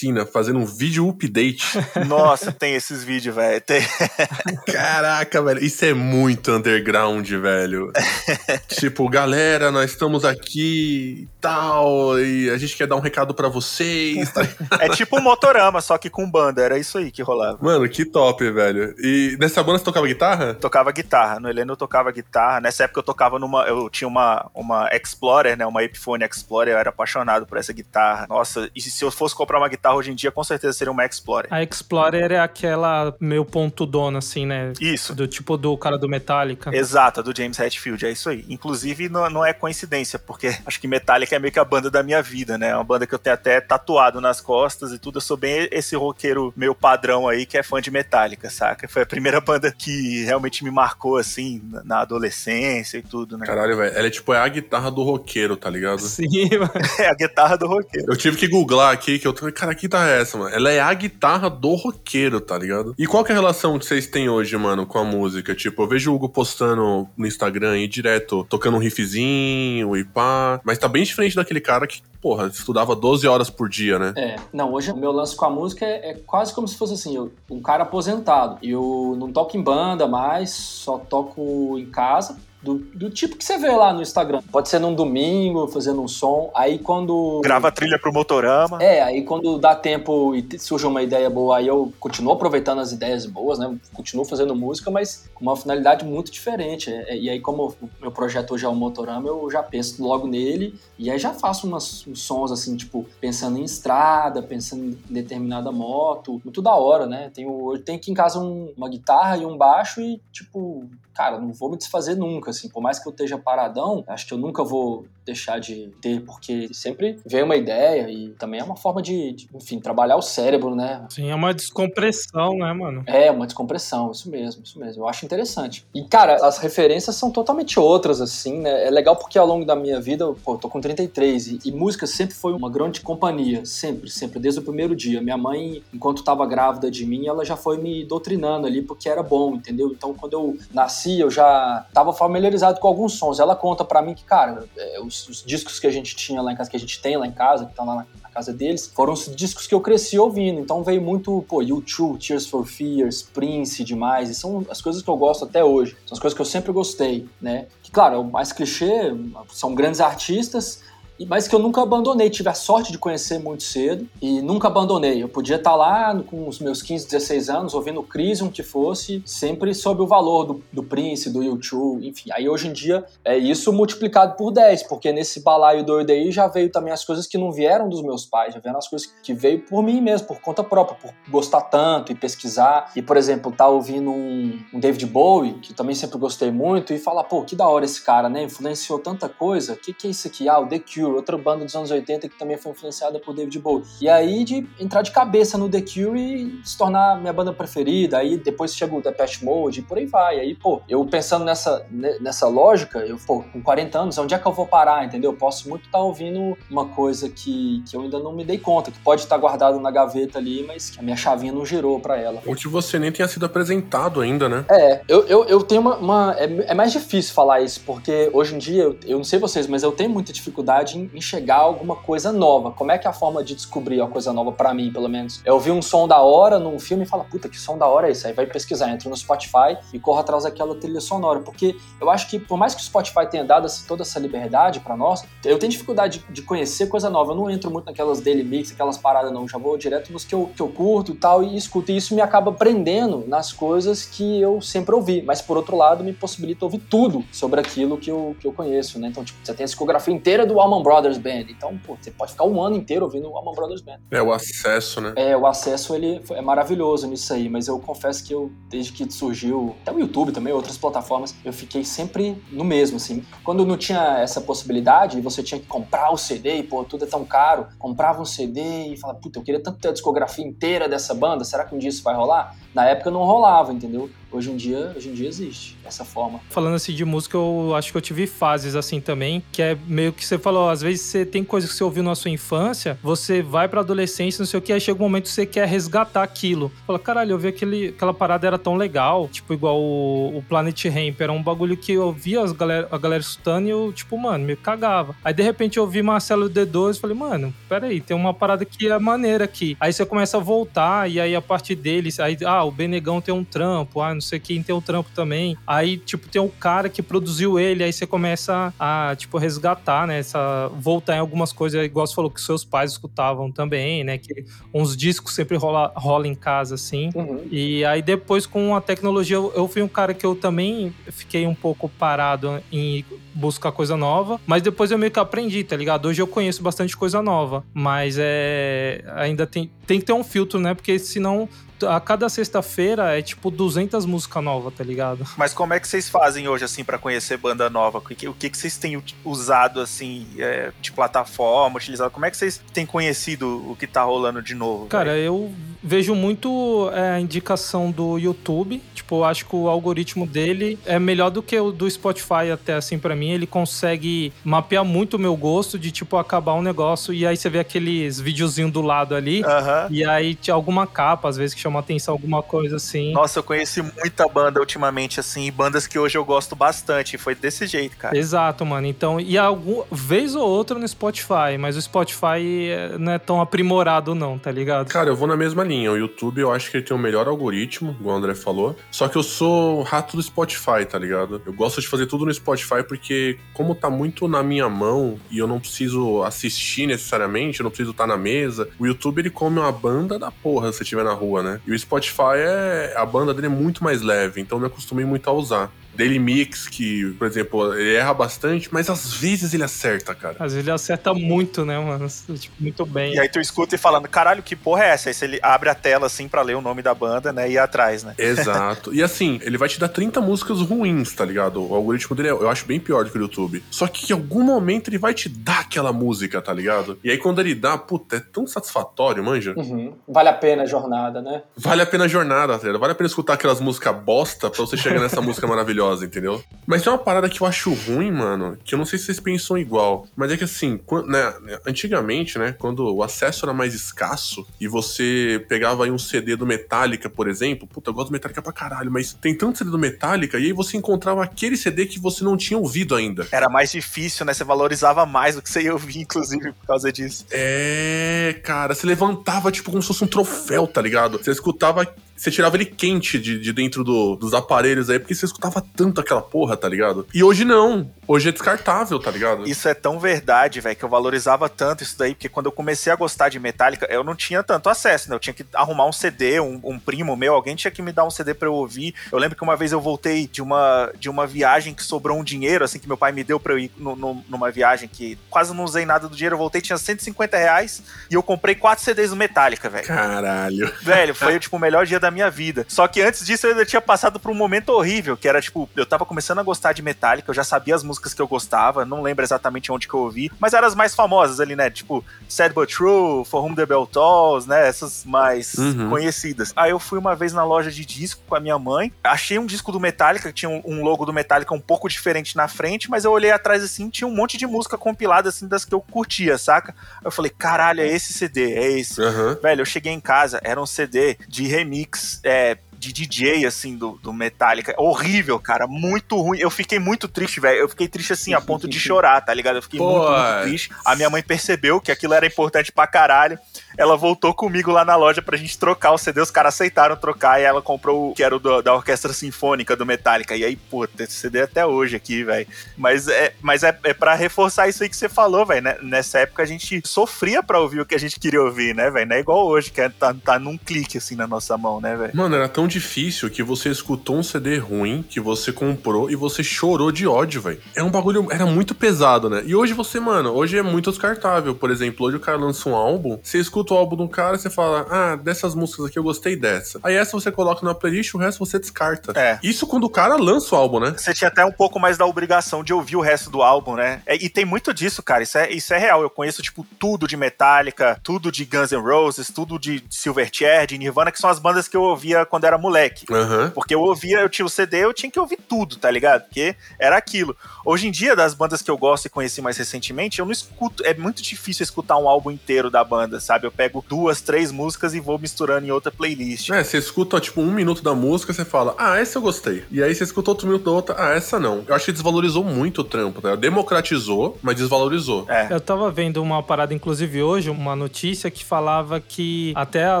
S2: fazendo um vídeo update.
S3: Nossa, tem esses vídeos, velho. Tem...
S2: Caraca, velho, isso é muito underground, velho. tipo, galera, nós estamos aqui e tal, e a gente quer dar um recado para vocês. Tá?
S3: é tipo um motorama, só que com banda, era isso aí que rolava.
S2: Mano, que top, velho. E nessa banda você tocava guitarra?
S3: Tocava guitarra. No Helena eu tocava guitarra. Nessa época eu tocava numa. Eu tinha uma, uma Explorer, né? Uma Epiphone Explorer. Eu era apaixonado por essa guitarra. Nossa, e se eu fosse comprar uma guitarra hoje em dia, com certeza seria uma Explorer.
S1: A Explorer é aquela meio pontudona, assim, né?
S3: Isso.
S1: Do tipo do cara do Metallica.
S3: Exato, do James Hetfield, é isso aí. Inclusive, não, não é coincidência, porque acho que Metallica é meio que a banda da minha vida, né? É uma banda que eu tenho até tatuado nas costas e tudo. Eu sou bem esse roqueiro meio padrão aí que é fã de Metallica, saca? Foi a primeira banda que realmente me marcou, assim, na adolescência e tudo, né?
S2: Caralho, velho. Ela é tipo é a guitarra do roqueiro, tá ligado?
S1: Sim, mano.
S3: é a guitarra do roqueiro.
S2: Eu tive que googlar aqui, que eu tô. Cara, que guitarra é essa, mano? Ela é a guitarra do roqueiro, tá ligado? E qual que é a relação que vocês têm hoje, mano, com a música? Tipo, eu vejo o Hugo postando no Instagram aí direto, tocando um riffzinho e pá. Mas tá bem diferente daquele cara que porra, estudava 12 horas por dia, né?
S4: É. Não, hoje o meu lance com a música é, é quase como se fosse assim, eu, um cara aposentado. Eu não toco em banda mais, só toco em casa do, do, tipo que você vê lá no Instagram. Pode ser num domingo, fazendo um som. Aí quando.
S3: Grava a trilha pro motorama.
S4: É, aí quando dá tempo e surge uma ideia boa, aí eu continuo aproveitando as ideias boas, né? Continuo fazendo música, mas com uma finalidade muito diferente. É, e aí, como o meu projeto hoje é o motorama, eu já penso logo nele. E aí já faço umas, uns sons assim, tipo, pensando em estrada, pensando em determinada moto. Muito da hora, né? Tenho, eu tenho aqui em casa um, uma guitarra e um baixo e, tipo, cara, não vou me desfazer nunca, assim, por mais que eu esteja paradão, acho que eu nunca vou deixar de ter, porque sempre vem uma ideia e também é uma forma de, de, enfim, trabalhar o cérebro, né?
S1: Sim, é uma descompressão, né, mano?
S4: É, uma descompressão, isso mesmo, isso mesmo. Eu acho interessante. E, cara, as referências são totalmente outras, assim, né? É legal porque ao longo da minha vida, pô, eu tô com 33 e, e música sempre foi uma grande companhia, sempre, sempre, desde o primeiro dia. Minha mãe, enquanto tava grávida de mim, ela já foi me doutrinando ali porque era bom, entendeu? Então, quando eu nasci, eu já tava familiarizado com alguns sons. Ela conta para mim que, cara, é, os, os, discos que a gente tinha lá em casa, que a gente tem lá em casa, que estão lá na, na, casa deles, foram os discos que eu cresci ouvindo. Então veio muito, pô, U2, Tears for Fears, Prince demais. E são as coisas que eu gosto até hoje. São as coisas que eu sempre gostei, né? Que, claro, é o mais clichê, são grandes artistas, mas que eu nunca abandonei. Tive a sorte de conhecer muito cedo e nunca abandonei. Eu podia estar lá com os meus 15, 16 anos, ouvindo o Crisium que fosse, sempre sob o valor do, do Prince, do YouTube, enfim. Aí hoje em dia é isso multiplicado por 10, porque nesse balaio doido aí já veio também as coisas que não vieram dos meus pais, já vieram as coisas que veio por mim mesmo, por conta própria, por gostar tanto e pesquisar. E, por exemplo, tá ouvindo um, um David Bowie, que também sempre gostei muito, e falar, pô, que da hora esse cara, né? Influenciou tanta coisa. O que, que é isso aqui? Ah, o The Cure, outra banda dos anos 80 que também foi influenciada por David Bowie. E aí de entrar de cabeça no The Cure e se tornar minha banda preferida. Aí depois chega o Depeche Mode e por aí vai. Aí, pô, eu pensando nessa, nessa lógica, eu, pô, com 40 anos, onde é que eu vou parar, entendeu? Eu posso muito estar tá ouvindo uma coisa que, que eu ainda não me dei conta, que pode estar tá guardado na gaveta ali, mas que a minha chavinha não girou para ela.
S2: Ou você nem tenha sido apresentado ainda, né?
S4: É, eu, eu, eu tenho uma. uma é, é, mais difícil falar isso, porque hoje em dia, eu, eu não sei vocês, mas eu tenho muita dificuldade em, em chegar a alguma coisa nova. Como é que é a forma de descobrir uma coisa nova para mim, pelo menos? Eu ouvi um som da hora num filme e fala, puta, que som da hora é esse? Aí vai pesquisar, entra no Spotify e corre atrás daquela trilha sonora. Porque eu acho que, por mais que o Spotify tenha dado toda essa liberdade para nós, eu tenho dificuldade de, conhecer coisa nova. Eu não entro muito naquelas daily mix, aquelas paradas, não. Eu já vou direto nos que eu, que eu curto e tal, e escuto. E isso me acaba prendendo nas coisas que eu sempre ouvi. Mas, por outro lado, me possibilita ouvir tudo sobre aquilo que eu, que eu conheço, né? Então, tipo, você tem a discografia inteira do Allman Brothers Band. Então, pô, você pode ficar um ano inteiro ouvindo o Allman Brothers Band.
S2: É, o acesso, né?
S4: É, o acesso, ele é maravilhoso nisso aí. Mas eu confesso que eu, desde que surgiu, até o YouTube também, outras plataformas, eu fiquei sempre no mesmo, assim. Quando não tinha essa possibilidade, você tinha que comprar o CD e, pô, tudo é tão caro. Comprava um CD e falava, puta, eu queria tanto ter a discografia inteira dessa banda, será que um dia isso vai rolar? Na época não rolava, entendeu? Hoje em dia, hoje em dia existe essa forma.
S1: Falando assim de música, eu acho que eu tive fases assim também, que é meio que você falou, às vezes você tem coisas que você ouviu na sua infância, você vai pra adolescência, não sei o que, aí chega um momento que você quer resgatar aquilo. Fala, caralho, eu vi aquele, aquela parada era tão legal, tipo igual o, o Planet Ramp, era um bagulho que eu via as galera, a galera escutando e eu, tipo, mano, me cagava. Aí de repente eu vi Marcelo D2 e falei, mano, peraí, tem uma parada que é maneira aqui. Aí você começa a voltar e aí a partir deles, aí, ah, o Benegão tem um trampo, ah, não sei quem tem um trampo também. Aí, tipo, tem um cara que produziu ele, aí você começa a, tipo, resgatar, né? Essa, voltar em algumas coisas, igual você falou que seus pais escutavam também, né? Que uns discos sempre rola, rola em casa, assim. Uhum. E aí depois, com a tecnologia, eu, eu fui um cara que eu também fiquei um pouco parado em buscar coisa nova, mas depois eu meio que aprendi, tá ligado? Hoje eu conheço bastante coisa nova, mas é ainda tem, tem que ter um filtro, né? Porque senão a cada sexta-feira é tipo 200 músicas novas, tá ligado?
S3: Mas como é que vocês fazem hoje, assim, para conhecer banda nova? O que, o que, que vocês têm usado, assim, é, de plataforma, utilizado? Como é que vocês têm conhecido o que tá rolando de novo?
S1: Cara, véio? eu vejo muito é, a indicação do YouTube. Tipo, eu acho que o algoritmo dele é melhor do que o do Spotify, até assim, para mim. Ele consegue mapear muito o meu gosto de, tipo, acabar um negócio e aí você vê aqueles videozinhos do lado ali. E aí tinha alguma capa, às vezes, que chama chama atenção alguma coisa assim.
S3: Nossa, eu conheci muita banda ultimamente, assim, bandas que hoje eu gosto bastante. Foi desse jeito, cara.
S1: Exato, mano. Então, e algum vez ou outra no Spotify, mas o Spotify eh, não é tão aprimorado, não, tá ligado?
S2: Cara, eu vou na mesma linha. O YouTube eu acho que ele tem o melhor algoritmo, igual o André falou. Só que eu sou rato do Spotify, tá ligado? Eu gosto de fazer tudo no Spotify porque, como tá muito na minha mão e eu não preciso assistir necessariamente, eu não preciso estar tá na mesa, o YouTube ele come uma banda da porra se você estiver na rua, né? E o Spotify é. A banda dele é muito mais leve, então eu me acostumei muito a usar. Daily Mix, que, por exemplo, ele erra bastante, mas às vezes ele acerta, cara.
S1: Às vezes ele acerta muito, né, mano? Tipo, muito bem.
S3: E aí tu escuta e falando, caralho, que porra é essa? Aí você abre a tela assim para ler o nome da banda, né, e ir atrás, né?
S2: Exato. e assim, ele vai te dar 30 músicas ruins, tá ligado? O algoritmo dele eu acho bem pior do que o YouTube. Só que em algum momento ele vai te dar aquela música, tá ligado? E aí quando ele dá, puta, é tão satisfatório, manja.
S4: Uhum. Vale a pena a jornada, né?
S2: Vale a pena a jornada, tá ligado? Vale a pena escutar aquelas músicas bosta pra você chegar nessa música maravilhosa maravilhosa, entendeu? Mas tem uma parada que eu acho ruim, mano, que eu não sei se vocês pensam igual, mas é que assim, quando, né, antigamente, né, quando o acesso era mais escasso e você pegava aí um CD do Metallica, por exemplo, puta, eu gosto do Metallica pra caralho, mas tem tanto CD do Metallica e aí você encontrava aquele CD que você não tinha ouvido ainda.
S3: Era mais difícil, né? Você valorizava mais do que você ia ouvir, inclusive, por causa disso.
S2: É, cara, você levantava tipo como se fosse um troféu, tá ligado? Você escutava você tirava ele quente de, de dentro do, dos aparelhos aí, porque você escutava tanto aquela porra, tá ligado? E hoje não. Hoje é descartável, tá ligado?
S3: Isso é tão verdade, velho, que eu valorizava tanto isso daí, porque quando eu comecei a gostar de Metallica, eu não tinha tanto acesso, né? Eu tinha que arrumar um CD, um, um primo meu, alguém tinha que me dar um CD pra eu ouvir. Eu lembro que uma vez eu voltei de uma, de uma viagem que sobrou um dinheiro, assim, que meu pai me deu pra eu ir no, no, numa viagem que quase não usei nada do dinheiro. Eu voltei, tinha 150 reais e eu comprei quatro CDs do Metallica, velho.
S2: Caralho.
S3: Velho, foi, tipo, o melhor dia da minha vida. Só que antes disso eu ainda tinha passado por um momento horrível, que era, tipo, eu tava começando a gostar de Metallica, eu já sabia as músicas que eu gostava, não lembro exatamente onde que eu ouvi, mas eram as mais famosas ali, né? Tipo, Sad But True, For Whom the Bell Tolls, né? Essas mais
S2: Uhum.
S3: conhecidas. Aí eu fui uma vez na loja de disco com a minha mãe, achei um disco do Metallica, que tinha um, logo do Metallica um pouco diferente na frente, mas eu olhei atrás assim, tinha um monte de música compilada assim das que eu curtia, saca? Eu falei, caralho, é esse CD, é esse.
S2: Aham.
S3: Velho, eu cheguei em casa, era um CD de remix, é, de DJ, assim, do, do Metallica. Horrível, cara. Muito ruim. Eu fiquei muito triste, velho. Eu fiquei triste, assim, a ponto de chorar, tá ligado? Eu fiquei muito, muito triste. A minha mãe percebeu que aquilo era importante pra caralho. Ela voltou comigo lá na loja pra gente trocar o CD. Os caras aceitaram trocar e ela comprou o que era o do- da Orquestra Sinfônica do Metallica. E aí, pô, tem esse CD até hoje aqui, velho. Mas é, mas é, é pra reforçar isso aí que você falou, velho. né? Nessa época a gente sofria pra ouvir o que a gente queria ouvir, né, velho? Não é igual hoje, que é- tá, tá num clique assim na nossa mão, né, velho?
S2: Mano, era tão difícil que você escutou um CD ruim que você comprou e você chorou de ódio, velho. É um bagulho, era muito pesado, né? E hoje você, mano, hoje é muito descartável. Por exemplo, hoje o cara lança um álbum, você escuta o álbum de um cara e você fala, ah, dessas músicas aqui eu gostei dessa. Aí essa você coloca na playlist, o resto você descarta.
S3: É.
S2: Isso quando o cara lança o álbum, né?
S3: Você tinha até um pouco mais da obrigação de ouvir o resto do álbum, né? É, e tem muito disso, cara. Isso é, isso é real. Eu conheço, tipo, tudo de Metallica, tudo de Guns N' Roses, tudo de Silverchair, de Nirvana, que são as bandas que eu ouvia quando era moleque.
S2: Aham.
S3: Porque eu ouvia, eu tinha o CD, eu tinha que ouvir tudo, tá ligado? Porque era aquilo. Hoje em dia, das bandas que eu gosto e conheci mais recentemente, eu não escuto. É muito difícil escutar um álbum inteiro da banda, sabe? Eu pego duas, três músicas e vou misturando em outra playlist.
S2: É, você escuta, tipo, um minuto da música, você fala, ah, essa eu gostei. E aí você escuta outro minuto da outra, ah, essa não. Eu acho que desvalorizou muito o trampo, tá? Democratizou, mas desvalorizou.
S3: É.
S1: Eu tava vendo uma parada, inclusive hoje, uma notícia que falava que até a,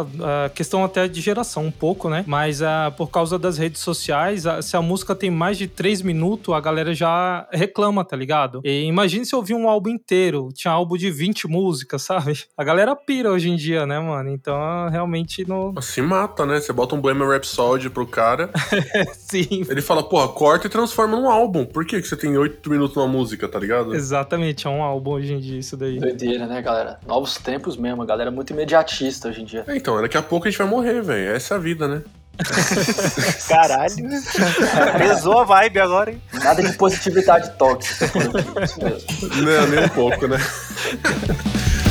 S1: a questão até de geração, um pouco, né? Mas ah, por causa das redes sociais, ah, se a música tem mais de três minutos, a galera já reclama, tá ligado? E imagine se eu ouvir um álbum inteiro, tinha álbum de 20 músicas, sabe? A galera pira hoje em dia, né, mano? Então, realmente não.
S2: Se mata, né? Você bota um Bohemian Rhapsody pro cara,
S1: Sim.
S2: ele fala, porra, corta e transforma num álbum. Por que, que você tem oito minutos numa música, tá ligado?
S1: Exatamente, é um álbum hoje em dia isso daí.
S4: Doideira, né, galera? Novos tempos mesmo, a galera é muito imediatista hoje em dia.
S2: É, então, daqui a pouco a gente vai morrer, velho. Essa é a vida, né?
S3: Caralho. Pesou a vibe agora, hein?
S4: Nada de positividade tóxica.
S2: Não, nem um pouco, né?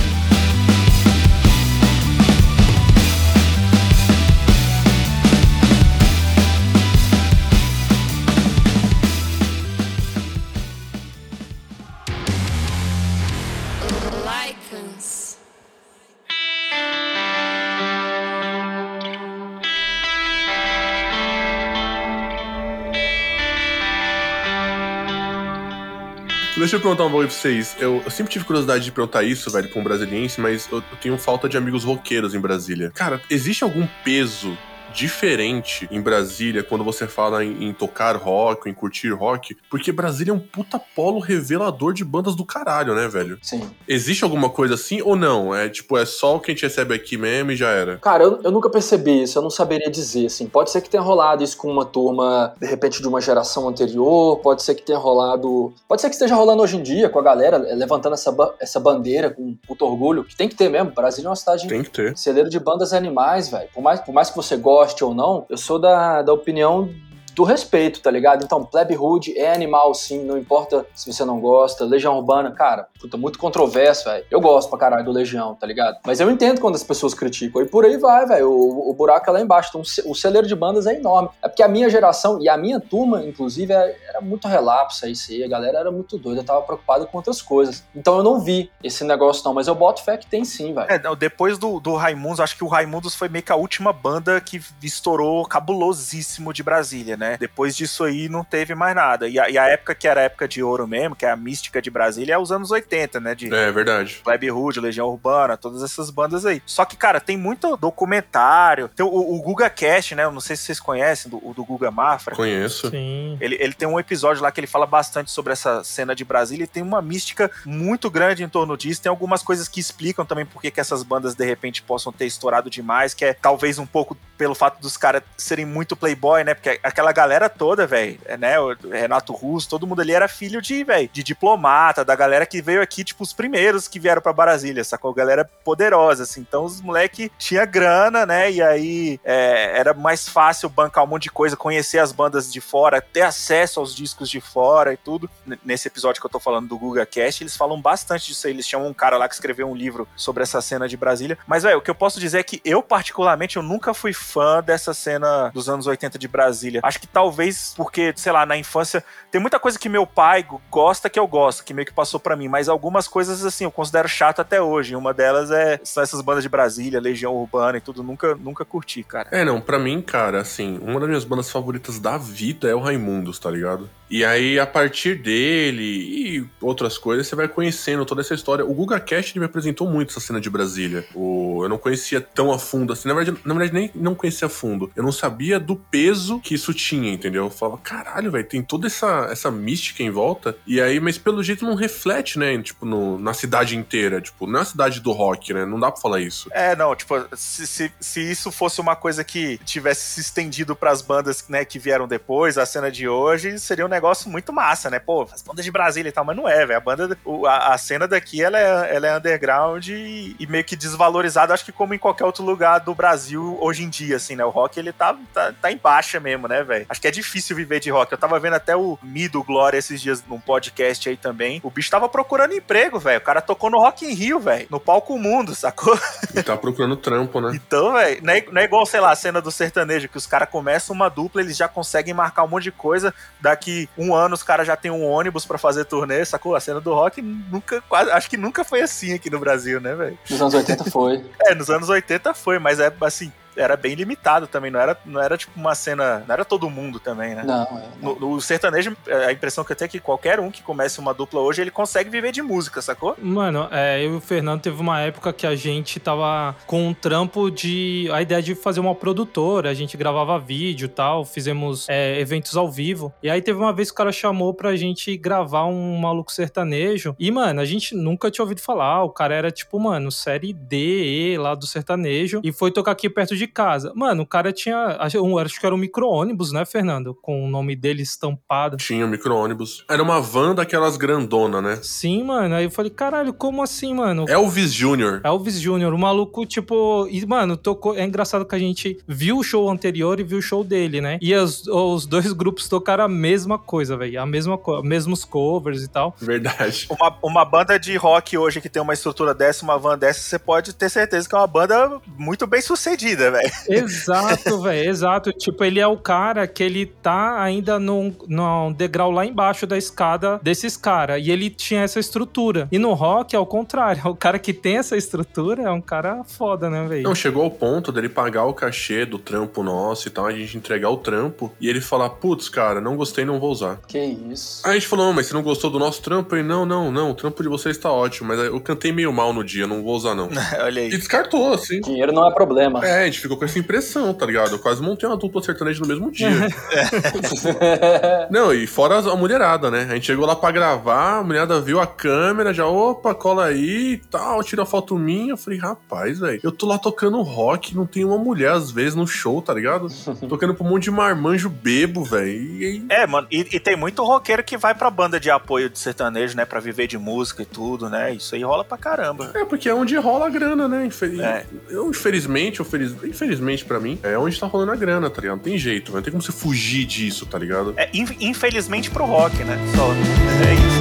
S2: Deixa eu perguntar um bagulho pra vocês. Eu, eu sempre tive curiosidade de perguntar isso, velho, pra um brasiliense, mas eu, eu tenho falta de amigos roqueiros em Brasília. Cara, existe algum peso diferente em Brasília quando você fala em, em tocar rock, em curtir rock? Porque Brasília é um puta polo revelador de bandas do caralho, né, velho?
S4: Sim.
S2: Existe alguma coisa assim ou não? É tipo, é só o que a gente recebe aqui mesmo e já era.
S4: Cara, eu, eu nunca percebi isso, eu não saberia dizer, assim. Pode ser que tenha rolado isso com uma turma, de repente, de uma geração anterior, pode ser que tenha rolado... Pode ser que esteja rolando hoje em dia, com a galera eh, levantando essa, ba- essa bandeira com puto orgulho, que tem que ter mesmo. Brasília é uma cidade
S2: Tem que ter.
S4: celeiro de bandas animais, velho. Por mais, por mais que você goste ou não, eu sou da, da opinião do respeito, tá ligado? Então, Plebe Hood é animal, sim, não importa se você não gosta. Legião Urbana, cara, puta, muito controverso, velho. Eu gosto pra caralho do Legião, tá ligado? Mas eu entendo quando as pessoas criticam. E por aí vai, velho. O, o buraco é lá embaixo. Então, o celeiro de bandas é enorme. É porque a minha geração e a minha turma, inclusive, é- era muito relapso aí, isso aí. A galera era muito doida, tava preocupada com outras coisas. Então eu não vi esse negócio, não. Mas eu boto fé que tem sim, velho.
S3: É, não, depois do, do Raimundos, acho que o Raimundos foi meio que a última banda que estourou cabulosíssimo de Brasília, né? Depois disso aí não teve mais nada. E a, e a época que era a época de ouro mesmo, que é a mística de Brasília, é os anos 80, né? De
S2: É verdade.
S3: Plebe Hood, Legião Urbana, todas essas bandas aí. Só que, cara, tem muito documentário. Tem o, o Guga Cast, né? Eu não sei se vocês conhecem, do, o do Guga Mafra.
S2: Conheço.
S1: Sim.
S3: Ele, ele tem um episódio lá que ele fala bastante sobre essa cena de Brasília e tem uma mística muito grande em torno disso. Tem algumas coisas que explicam também por que essas bandas de repente possam ter estourado demais, que é talvez um pouco pelo fato dos caras serem muito playboy, né? Porque aquela galera toda, velho, né? O Renato Russo, todo mundo ali era filho de, velho, de diplomata, da galera que veio aqui, tipo, os primeiros que vieram pra Brasília, sacou? Galera poderosa, assim. Então os moleque tinha grana, né? E aí é, era mais fácil bancar um monte de coisa, conhecer as bandas de fora, ter acesso aos discos de fora e tudo. Nesse episódio que eu tô falando do Guga Cast, eles falam bastante disso aí. Eles chamam um cara lá que escreveu um livro sobre essa cena de Brasília. Mas, velho, o que eu posso dizer é que eu, particularmente, eu nunca fui fã dessa cena dos anos 80 de Brasília. Acho que talvez porque, sei lá, na infância, tem muita coisa que meu pai gosta que eu gosto, que meio que passou pra mim, mas algumas coisas, assim, eu considero chato até hoje. Uma delas é são essas bandas de Brasília, Legião Urbana e tudo. Nunca, nunca curti, cara.
S2: É, não, pra mim, cara, assim, uma das minhas bandas favoritas da vida é o Raimundos, tá ligado? E aí, a partir dele e outras coisas, você vai conhecendo toda essa história. O Guga ele me apresentou muito essa cena de Brasília. O, eu não conhecia tão a fundo assim. Na verdade, na verdade, nem não conhecia a fundo. Eu não sabia do peso que isso tinha, entendeu? Eu falava, caralho, velho, tem toda essa, essa mística em volta. E aí, mas pelo jeito não reflete, né? Tipo, no- na cidade inteira. Tipo, não é a cidade do rock, né? Não dá pra falar isso.
S3: É, não, tipo, se, se, se isso fosse uma coisa que tivesse se estendido pras bandas, né, que vieram depois, a cena de hoje, seria um negócio muito massa, né? Pô, as bandas de Brasília e tal, mas não é, velho. A banda, a, a cena daqui, ela é, ela é underground e, e meio que desvalorizada, acho que como em qualquer outro lugar do Brasil hoje em dia, assim, né? O rock, ele tá, tá, tá em baixa mesmo, né, velho? Acho que é difícil viver de rock. Eu tava vendo até o Mi do Glória esses dias num podcast aí também. O bicho tava procurando emprego, velho. O cara tocou no Rock in Rio, velho. No palco mundo, sacou?
S2: E tá procurando trampo, né?
S3: Então, velho, não, é, não é igual, sei lá, a cena do sertanejo, que os caras começam uma dupla, eles já conseguem marcar um monte de coisa. Daqui um ano os caras já tem um ônibus pra fazer turnê, sacou? A cena do rock nunca, quase, acho que nunca foi assim aqui no Brasil, né, velho?
S4: Nos anos 80 foi.
S3: É, nos anos 80 foi, mas é assim, era bem limitado também, não era, não era tipo uma cena, não era todo mundo também, né?
S4: Não, é.
S3: No, no sertanejo, é, a impressão que eu tenho é que qualquer um que comece uma dupla hoje, ele consegue viver de música, sacou?
S1: Mano, é, eu e o Fernando teve uma época que a gente tava com um trampo de. a ideia de fazer uma produtora, a gente gravava vídeo e tal, fizemos é, eventos ao vivo. E aí teve uma vez que o cara chamou pra gente gravar um maluco sertanejo. E, mano, a gente nunca tinha ouvido falar. O cara era tipo, mano, série D, E lá do sertanejo. E foi tocar aqui perto de casa. Mano, o cara tinha. Acho um- acho que era um micro-ônibus, né, Fernando? Com o nome dele estampado.
S2: Tinha um micro-ônibus. Era uma van daquelas grandona, né?
S1: Sim, mano. Aí eu falei, caralho, como assim, mano?
S2: Elvis Jr.
S1: Elvis Jr., o maluco, tipo. E, mano, tocou. É engraçado que a gente viu o show anterior e viu o show dele, né? E as- os dois grupos tocaram a mesma coisa, velho. A mesma coisa, mesmos covers e tal.
S2: Verdade.
S3: Uma, uma banda de rock hoje que tem uma estrutura dessa, uma van dessa, você pode ter certeza que é uma banda muito bem sucedida, velho.
S1: Exato, velho, exato. Tipo, ele é o cara que ele tá ainda num, num degrau lá embaixo da escada desses caras. E ele tinha essa estrutura. E no rock é o contrário. O cara que tem essa estrutura é um cara foda, né, velho?
S2: Não, chegou ao ponto dele pagar o cachê do trampo nosso e tal, a gente entregar o trampo e ele falar, putz, cara, não gostei, não vou usar.
S4: Que isso.
S2: Aí a gente falou, "Não, mas você não gostou do nosso trampo? Ele, não, não, não, o trampo de vocês tá ótimo, mas eu cantei meio mal no dia, não vou usar não.
S3: Olha
S2: E
S3: aí.
S2: descartou, assim.
S4: Dinheiro não é problema.
S2: É, a gente ficou com essa impressão, tá ligado? Eu quase montei uma dupla sertaneja no mesmo dia. Não, e fora a mulherada, né? A gente chegou lá pra gravar, a mulherada viu a câmera, já, opa, cola aí e tal, tira a foto minha. Eu falei, rapaz, velho, eu tô lá tocando rock, não tem uma mulher às vezes no show, tá ligado? tocando pra um monte de marmanjo bebo, velho. E.
S3: É, mano, e, e tem muito roqueiro que vai pra banda de apoio de sertanejo, né? Pra viver de música e tudo, né? Isso aí rola pra caramba.
S2: É, porque é onde rola a grana, né? Infeliz...
S3: É.
S2: Eu, infelizmente, ou feliz... infelizmente pra mim, é onde tá rolando a grana, tá ligado? Não tem jeito, não tem como você fugir disso, tá ligado?
S3: É, in- infelizmente pro rock, né? Só. É isso.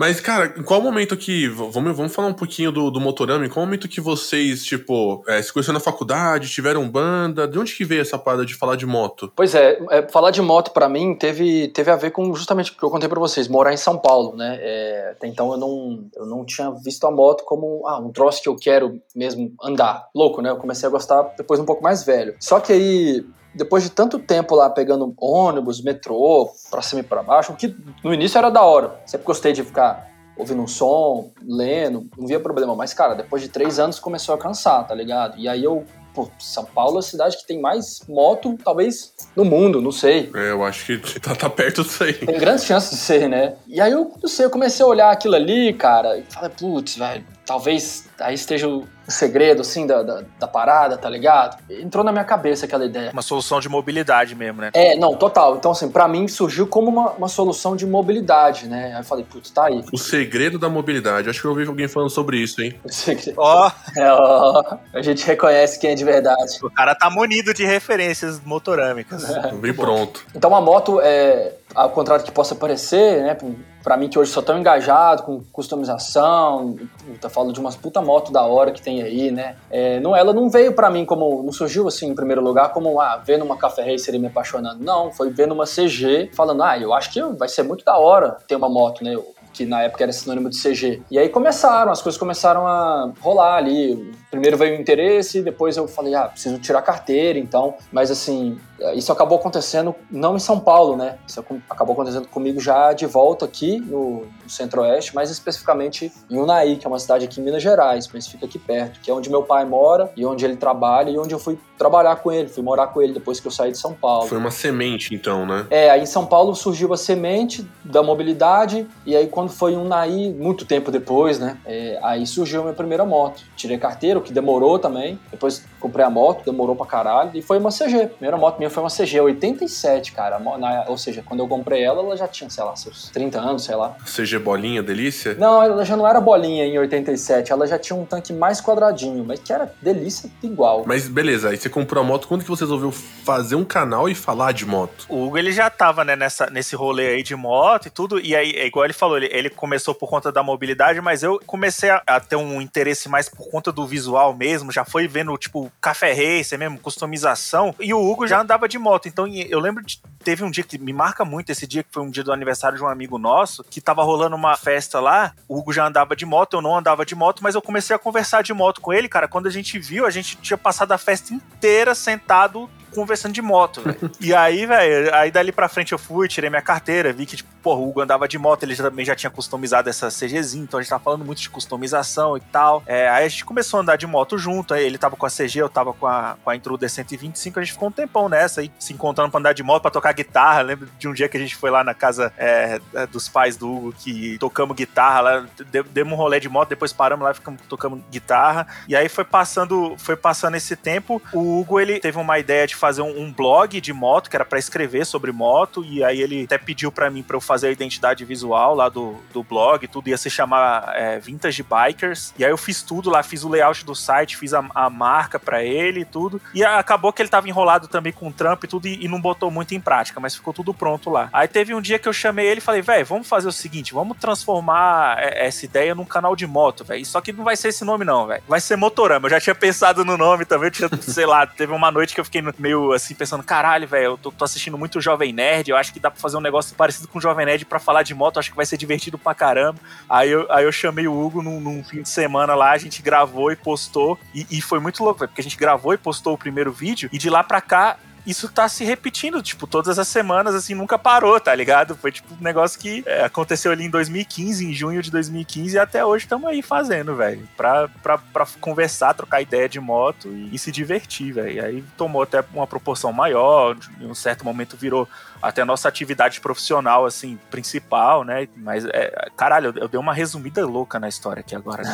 S2: Mas, cara, em qual momento que. Vamos, vamos falar um pouquinho do, do Motorama. Em qual momento que vocês, tipo, é, se conheceram na faculdade, tiveram banda? De onde que veio essa parada de falar de moto?
S4: Pois é, é falar de moto para mim teve, teve a ver com justamente o que eu contei para vocês, morar em São Paulo, né? É, até então eu não, eu não tinha visto a moto como ah, um troço que eu quero mesmo andar. Louco, né? Eu comecei a gostar depois um pouco mais velho. Só que aí depois de tanto tempo lá pegando ônibus, metrô, pra cima e pra baixo, o que no início era da hora. Sempre gostei de ficar ouvindo um som, lendo, não via problema. Mas, cara, depois de três anos começou a cansar, tá ligado? E aí eu Pô, São Paulo é a cidade que tem mais moto, talvez, no mundo, não sei.
S2: É, eu acho que tá, tá perto disso aí.
S4: Tem grandes chances de ser, né? E aí eu, não sei, eu comecei a olhar aquilo ali, cara, e falei, putz, velho, talvez aí esteja o segredo, assim, da, da, da, parada, tá ligado? Entrou na minha cabeça aquela ideia.
S3: Uma solução de mobilidade mesmo, né?
S4: É, não, total. Então, assim, pra mim surgiu como uma, uma solução de mobilidade, né? Aí eu falei, putz, tá aí.
S2: O segredo da mobilidade. Acho que eu ouvi alguém falando sobre isso, hein? O segredo.
S4: Ó! Oh. É, ó. A gente reconhece quem é de verdade.
S3: O cara tá munido de referências motorâmicas.
S2: É. Bem pronto.
S4: Então, a moto, é, ao contrário que possa parecer, né? Pra mim que hoje sou tão engajado com customização, tá falando de umas puta moto da hora que tem aí, né? É, não, ela não veio para mim como, não surgiu assim em primeiro lugar como, ah, vendo uma Café Racer e me apaixonando. Não, foi vendo uma CG, falando, ah, eu acho que vai ser muito da hora ter uma moto, né? que na época era sinônimo de CG. E aí começaram, as coisas começaram a rolar ali. Primeiro veio o interesse, depois eu falei, ah, preciso tirar carteira, então. Mas assim, isso acabou acontecendo não em São Paulo, né? Isso acabou acontecendo comigo já de volta aqui no, no Centro-Oeste, mais especificamente em Unai, que é uma cidade aqui em Minas Gerais, mas fica aqui perto, que é onde meu pai mora e onde ele trabalha e onde eu fui trabalhar com ele, fui morar com ele depois que eu saí de São Paulo.
S2: Foi uma semente, então, né?
S4: É, aí em São Paulo surgiu a semente da mobilidade e aí quando foi em Unai, muito tempo depois, né? É, aí surgiu a minha primeira moto. Tirei carteira, o que demorou também. Depois comprei a moto, demorou pra caralho. E foi uma CG. primeira moto minha foi uma CG 87, cara. Na, ou seja, quando eu comprei ela, ela já tinha, sei lá, seus 30 anos, sei lá.
S2: CG bolinha, delícia?
S4: Não, ela já não era bolinha em 87. Ela já tinha um tanque mais quadradinho, mas que era delícia igual.
S2: Mas beleza, aí você comprou a moto. Quando que você resolveu fazer um canal e falar de moto?
S3: O Hugo, ele já tava, né, nessa, nesse rolê aí de moto e tudo. E aí, é igual ele falou, ele, ele começou por conta da mobilidade, mas eu comecei a, a ter um interesse mais por conta do visual mesmo. Já foi vendo, tipo, café racer mesmo, customização. E o Hugo já andava de moto. Então eu lembro de. Teve um dia que me marca muito esse dia, que foi um dia do aniversário de um amigo nosso, que tava rolando uma festa lá. O Hugo já andava de moto, eu não andava de moto, mas eu comecei a conversar de moto com ele, cara. Quando a gente viu, a gente tinha passado a festa inteira sentado conversando de moto, velho. e aí, velho, aí dali pra frente eu fui, tirei minha carteira, vi que, tipo, porra, o Hugo andava de moto, ele também já tinha customizado essa CGzinha, então a gente tava falando muito de customização e tal. É, aí a gente começou a andar de moto junto, aí ele tava com a CG, eu tava com a, com a Intruder 125, a gente ficou um tempão nessa, aí se encontrando pra andar de moto, pra tocar guitarra. Lembro de um dia que a gente foi lá na casa é, é dos pais do Hugo, que tocamos guitarra lá, demos um rolê de moto, depois paramos lá ficamos tocando guitarra. E aí foi passando, foi passando esse tempo, o Hugo, ele teve uma ideia de fazer um, um blog de moto, que era para escrever sobre moto, e aí ele até pediu para mim para eu fazer a identidade visual lá do, do blog, tudo ia se chamar é, Vintage Bikers. E aí eu fiz tudo lá, fiz o layout do site, fiz a, a marca para ele e tudo. E acabou que ele tava enrolado também com o Trump e tudo, e, e, não botou muito em prática, mas ficou tudo pronto lá. Aí teve um dia que eu chamei ele e falei, velho, vamos fazer o seguinte, vamos transformar é, essa ideia num canal de moto, velho. Só que não vai ser esse nome, não, velho. Vai ser Motorama. Eu já tinha pensado no nome também, eu tinha, sei lá, teve uma noite que eu fiquei meio assim, pensando, caralho, velho, eu tô, tô, assistindo muito Jovem Nerd, eu acho que dá pra fazer um negócio parecido com Jovem Nerd pra falar de moto, acho que vai ser divertido pra caramba. Aí eu, aí eu chamei o Hugo num, num fim de semana lá, a gente gravou e postou, e, e foi muito louco, véio, porque a gente gravou e postou o primeiro vídeo, e de lá pra cá isso tá se repetindo, tipo, todas as semanas, assim, nunca parou, tá ligado? Foi, tipo, um negócio que é, aconteceu ali em 2015, em junho de 2015, e até hoje estamos aí fazendo, velho. Pra, pra, pra conversar, trocar ideia de moto e, e se divertir, velho. Aí tomou até uma proporção maior, em um certo momento virou até a nossa atividade profissional, assim, principal, né? Mas, é, caralho, eu, eu dei uma resumida louca na história aqui agora. Né?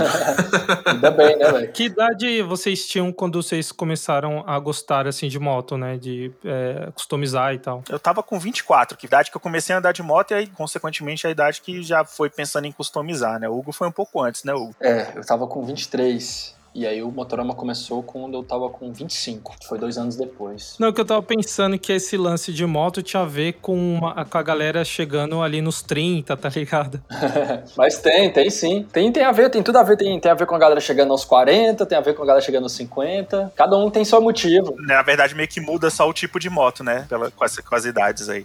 S1: Ainda bem, né, velho? Que idade vocês tinham quando vocês começaram a gostar, assim, de moto, né? De é, customizar e tal?
S3: Eu tava com 24, que idade que eu comecei a andar de moto e aí, consequentemente, a idade que já foi pensando em customizar, né? O Hugo foi um pouco antes, né, Hugo?
S4: É, eu tava com 23. E aí o Motorama começou quando eu tava com 25, que foi dois anos depois.
S1: Não, que eu tava pensando que esse lance de moto tinha a ver com, uma, com a galera chegando ali nos 30, tá ligado?
S4: Mas tem, tem sim. Tem, tem a ver, tem tudo a ver. Tem, tem a ver com a galera chegando aos 40, tem a ver com a galera chegando aos 50. Cada um tem seu motivo.
S3: Na verdade, meio que muda só o tipo de moto, né? Pela, com, as, com as idades aí.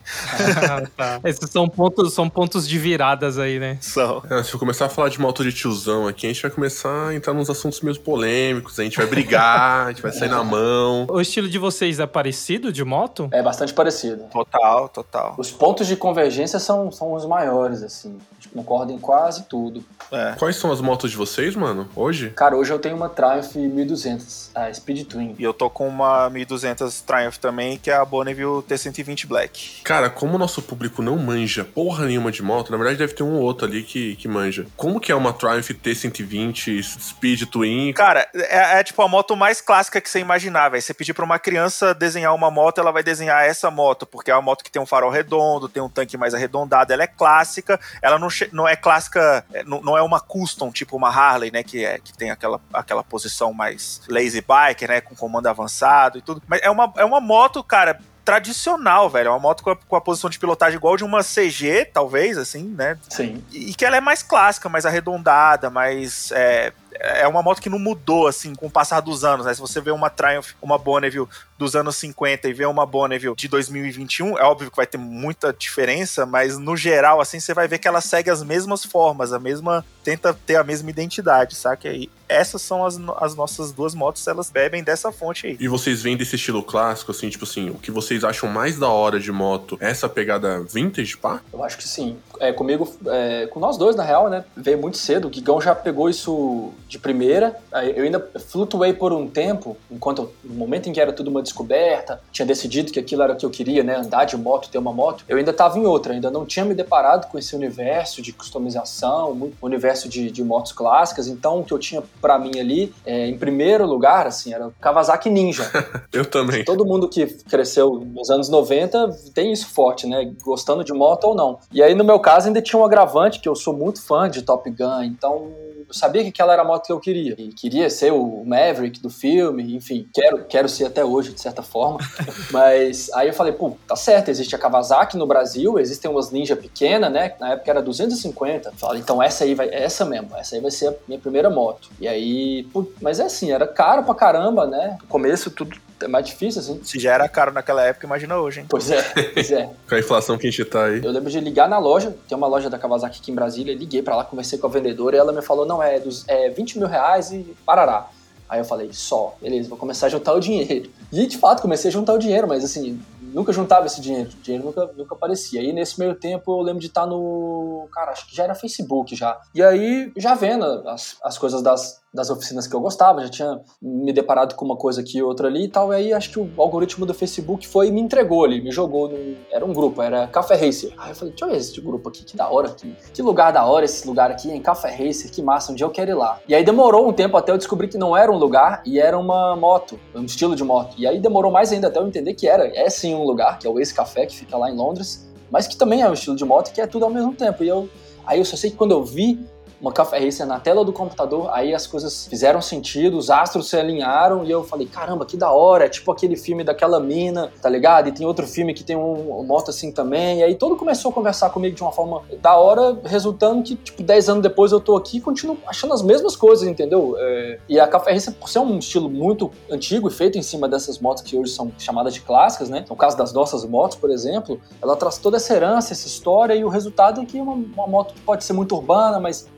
S1: Ah, tá. Esses são pontos, são pontos de viradas aí, né?
S3: São.
S2: É, se eu começar a falar de moto de tiozão aqui, a gente vai começar a entrar nos assuntos meio polêmicos, a gente vai brigar, a gente vai sair na mão.
S1: O estilo de vocês é parecido de moto?
S4: É bastante parecido.
S3: Total, total.
S4: Os pontos de convergência são, são os maiores, assim. A gente concorda em quase tudo.
S3: É.
S2: Quais são as motos de vocês, mano, hoje?
S4: Cara, hoje eu tenho uma Triumph 1200, a Speed Twin.
S3: E eu tô com uma 1200 Triumph também, que é a Bonneville T120 Black.
S2: Cara, como o nosso público não manja porra nenhuma de moto, na verdade deve ter um ou outro ali que, que manja. Como que é uma Triumph T120 Speed Twin?
S3: Cara, é, é tipo a moto mais clássica que você imaginar, velho. Você pedir pra uma criança desenhar uma moto, ela vai desenhar essa moto, porque é uma moto que tem um farol redondo, tem um tanque mais arredondado, ela é clássica, ela não, não é clássica, é, não, não é uma custom, tipo uma Harley, né, que, é, que tem aquela, aquela posição mais lazy biker, né, com comando avançado e tudo. Mas é uma, é uma moto, cara, tradicional, velho. É uma moto com a, com a posição de pilotagem igual de uma CG, talvez, assim, né?
S4: Sim.
S3: E que ela é mais clássica, mais arredondada, mais. É, é uma moto que não mudou, assim, com o passar dos anos, né? Se você vê uma Triumph, uma Bonneville dos anos 50 e vê uma Bonneville de 2021, é óbvio que vai ter muita diferença, mas no geral, assim, você vai ver que ela segue as mesmas formas, a mesma. tenta ter a mesma identidade, saca? E essas são as, as nossas duas motos, elas bebem dessa fonte aí.
S2: E vocês vêm desse estilo clássico, assim, tipo assim, o que vocês acham mais da hora de moto? é Essa pegada vintage, pá?
S4: Eu acho que sim. É, comigo, é, com nós dois, na real, né? Veio muito cedo. O Gigão já pegou isso de primeira. Eu ainda flutuei por um tempo, enquanto no momento em que era tudo uma descoberta, tinha decidido que aquilo era o que eu queria, né? Andar de moto, ter uma moto. Eu ainda estava em outra, ainda não tinha me deparado com esse universo de customização, universo de, de motos clássicas. Então, o que eu tinha pra mim ali, é, em primeiro lugar, assim, era o Kawasaki Ninja.
S2: Eu também.
S4: Todo mundo que cresceu nos anos 90 tem isso forte, né? Gostando de moto ou não. E aí, no meu caso, ainda tinha um agravante que eu sou muito fã de Top Gun, então eu sabia que aquela era a moto que eu queria. E queria ser o Maverick do filme, enfim, quero, quero ser até hoje, de certa forma. Mas aí eu falei, pô, tá certo, existe a Kawasaki no Brasil, existem umas Ninja pequenas, né? Na época era 250. Falei, então essa aí vai, essa mesmo, essa aí vai ser a minha primeira moto. E aí, pô, mas é assim, era caro pra caramba, né? No começo tudo é mais difícil, assim.
S3: Se já era caro naquela época, imagina hoje, hein?
S4: Pois é, pois é.
S2: Com a inflação que a gente tá aí.
S4: Eu lembro de ligar na loja, tem uma loja da Kawasaki aqui em Brasília, liguei pra lá, conversei com a vendedora e ela me falou, não, é, dos, é 20 mil reais e parará. Aí eu falei, só, beleza, vou começar a juntar o dinheiro. E de fato comecei a juntar o dinheiro, mas assim, nunca juntava esse dinheiro, o dinheiro nunca, nunca aparecia. E nesse meio tempo eu lembro de estar no. Cara, acho que já era Facebook já. E aí, já vendo as, as coisas das, das oficinas que eu gostava, já tinha me deparado com uma coisa aqui e outra ali e tal. E aí acho que o algoritmo do Facebook foi e me entregou ali, me jogou num. Era um grupo, era Café Racer. Aí eu falei, deixa eu ver esse grupo aqui, que da hora. Que lugar da hora esse lugar aqui, hein? Café Racer, que massa, um dia eu quero ir lá. E aí demorou um tempo até eu descobrir que não era um lugar e era uma moto, um estilo de moto. E aí demorou mais ainda até eu entender que era. É sim um lugar, que é o Ace Café, que fica lá em Londres, mas que também é um estilo de moto que é tudo ao mesmo tempo. E eu. Aí eu só sei que quando eu vi uma Café Racer na tela do computador, aí as coisas fizeram sentido, os astros se alinharam e eu falei, caramba, que da hora, é tipo aquele filme daquela mina, tá ligado? E tem outro filme que tem um, moto assim também, e aí todo começou a conversar comigo de uma forma da hora, resultando que, tipo, 10 anos depois eu tô aqui e continuo achando as mesmas coisas, entendeu? É, e a Café Racer, por ser um estilo muito antigo e feito em cima dessas motos que hoje são chamadas de clássicas, né? No caso das nossas motos, por exemplo, ela traz toda essa herança, essa história, e o resultado é que é uma, uma moto que pode ser muito urbana, mas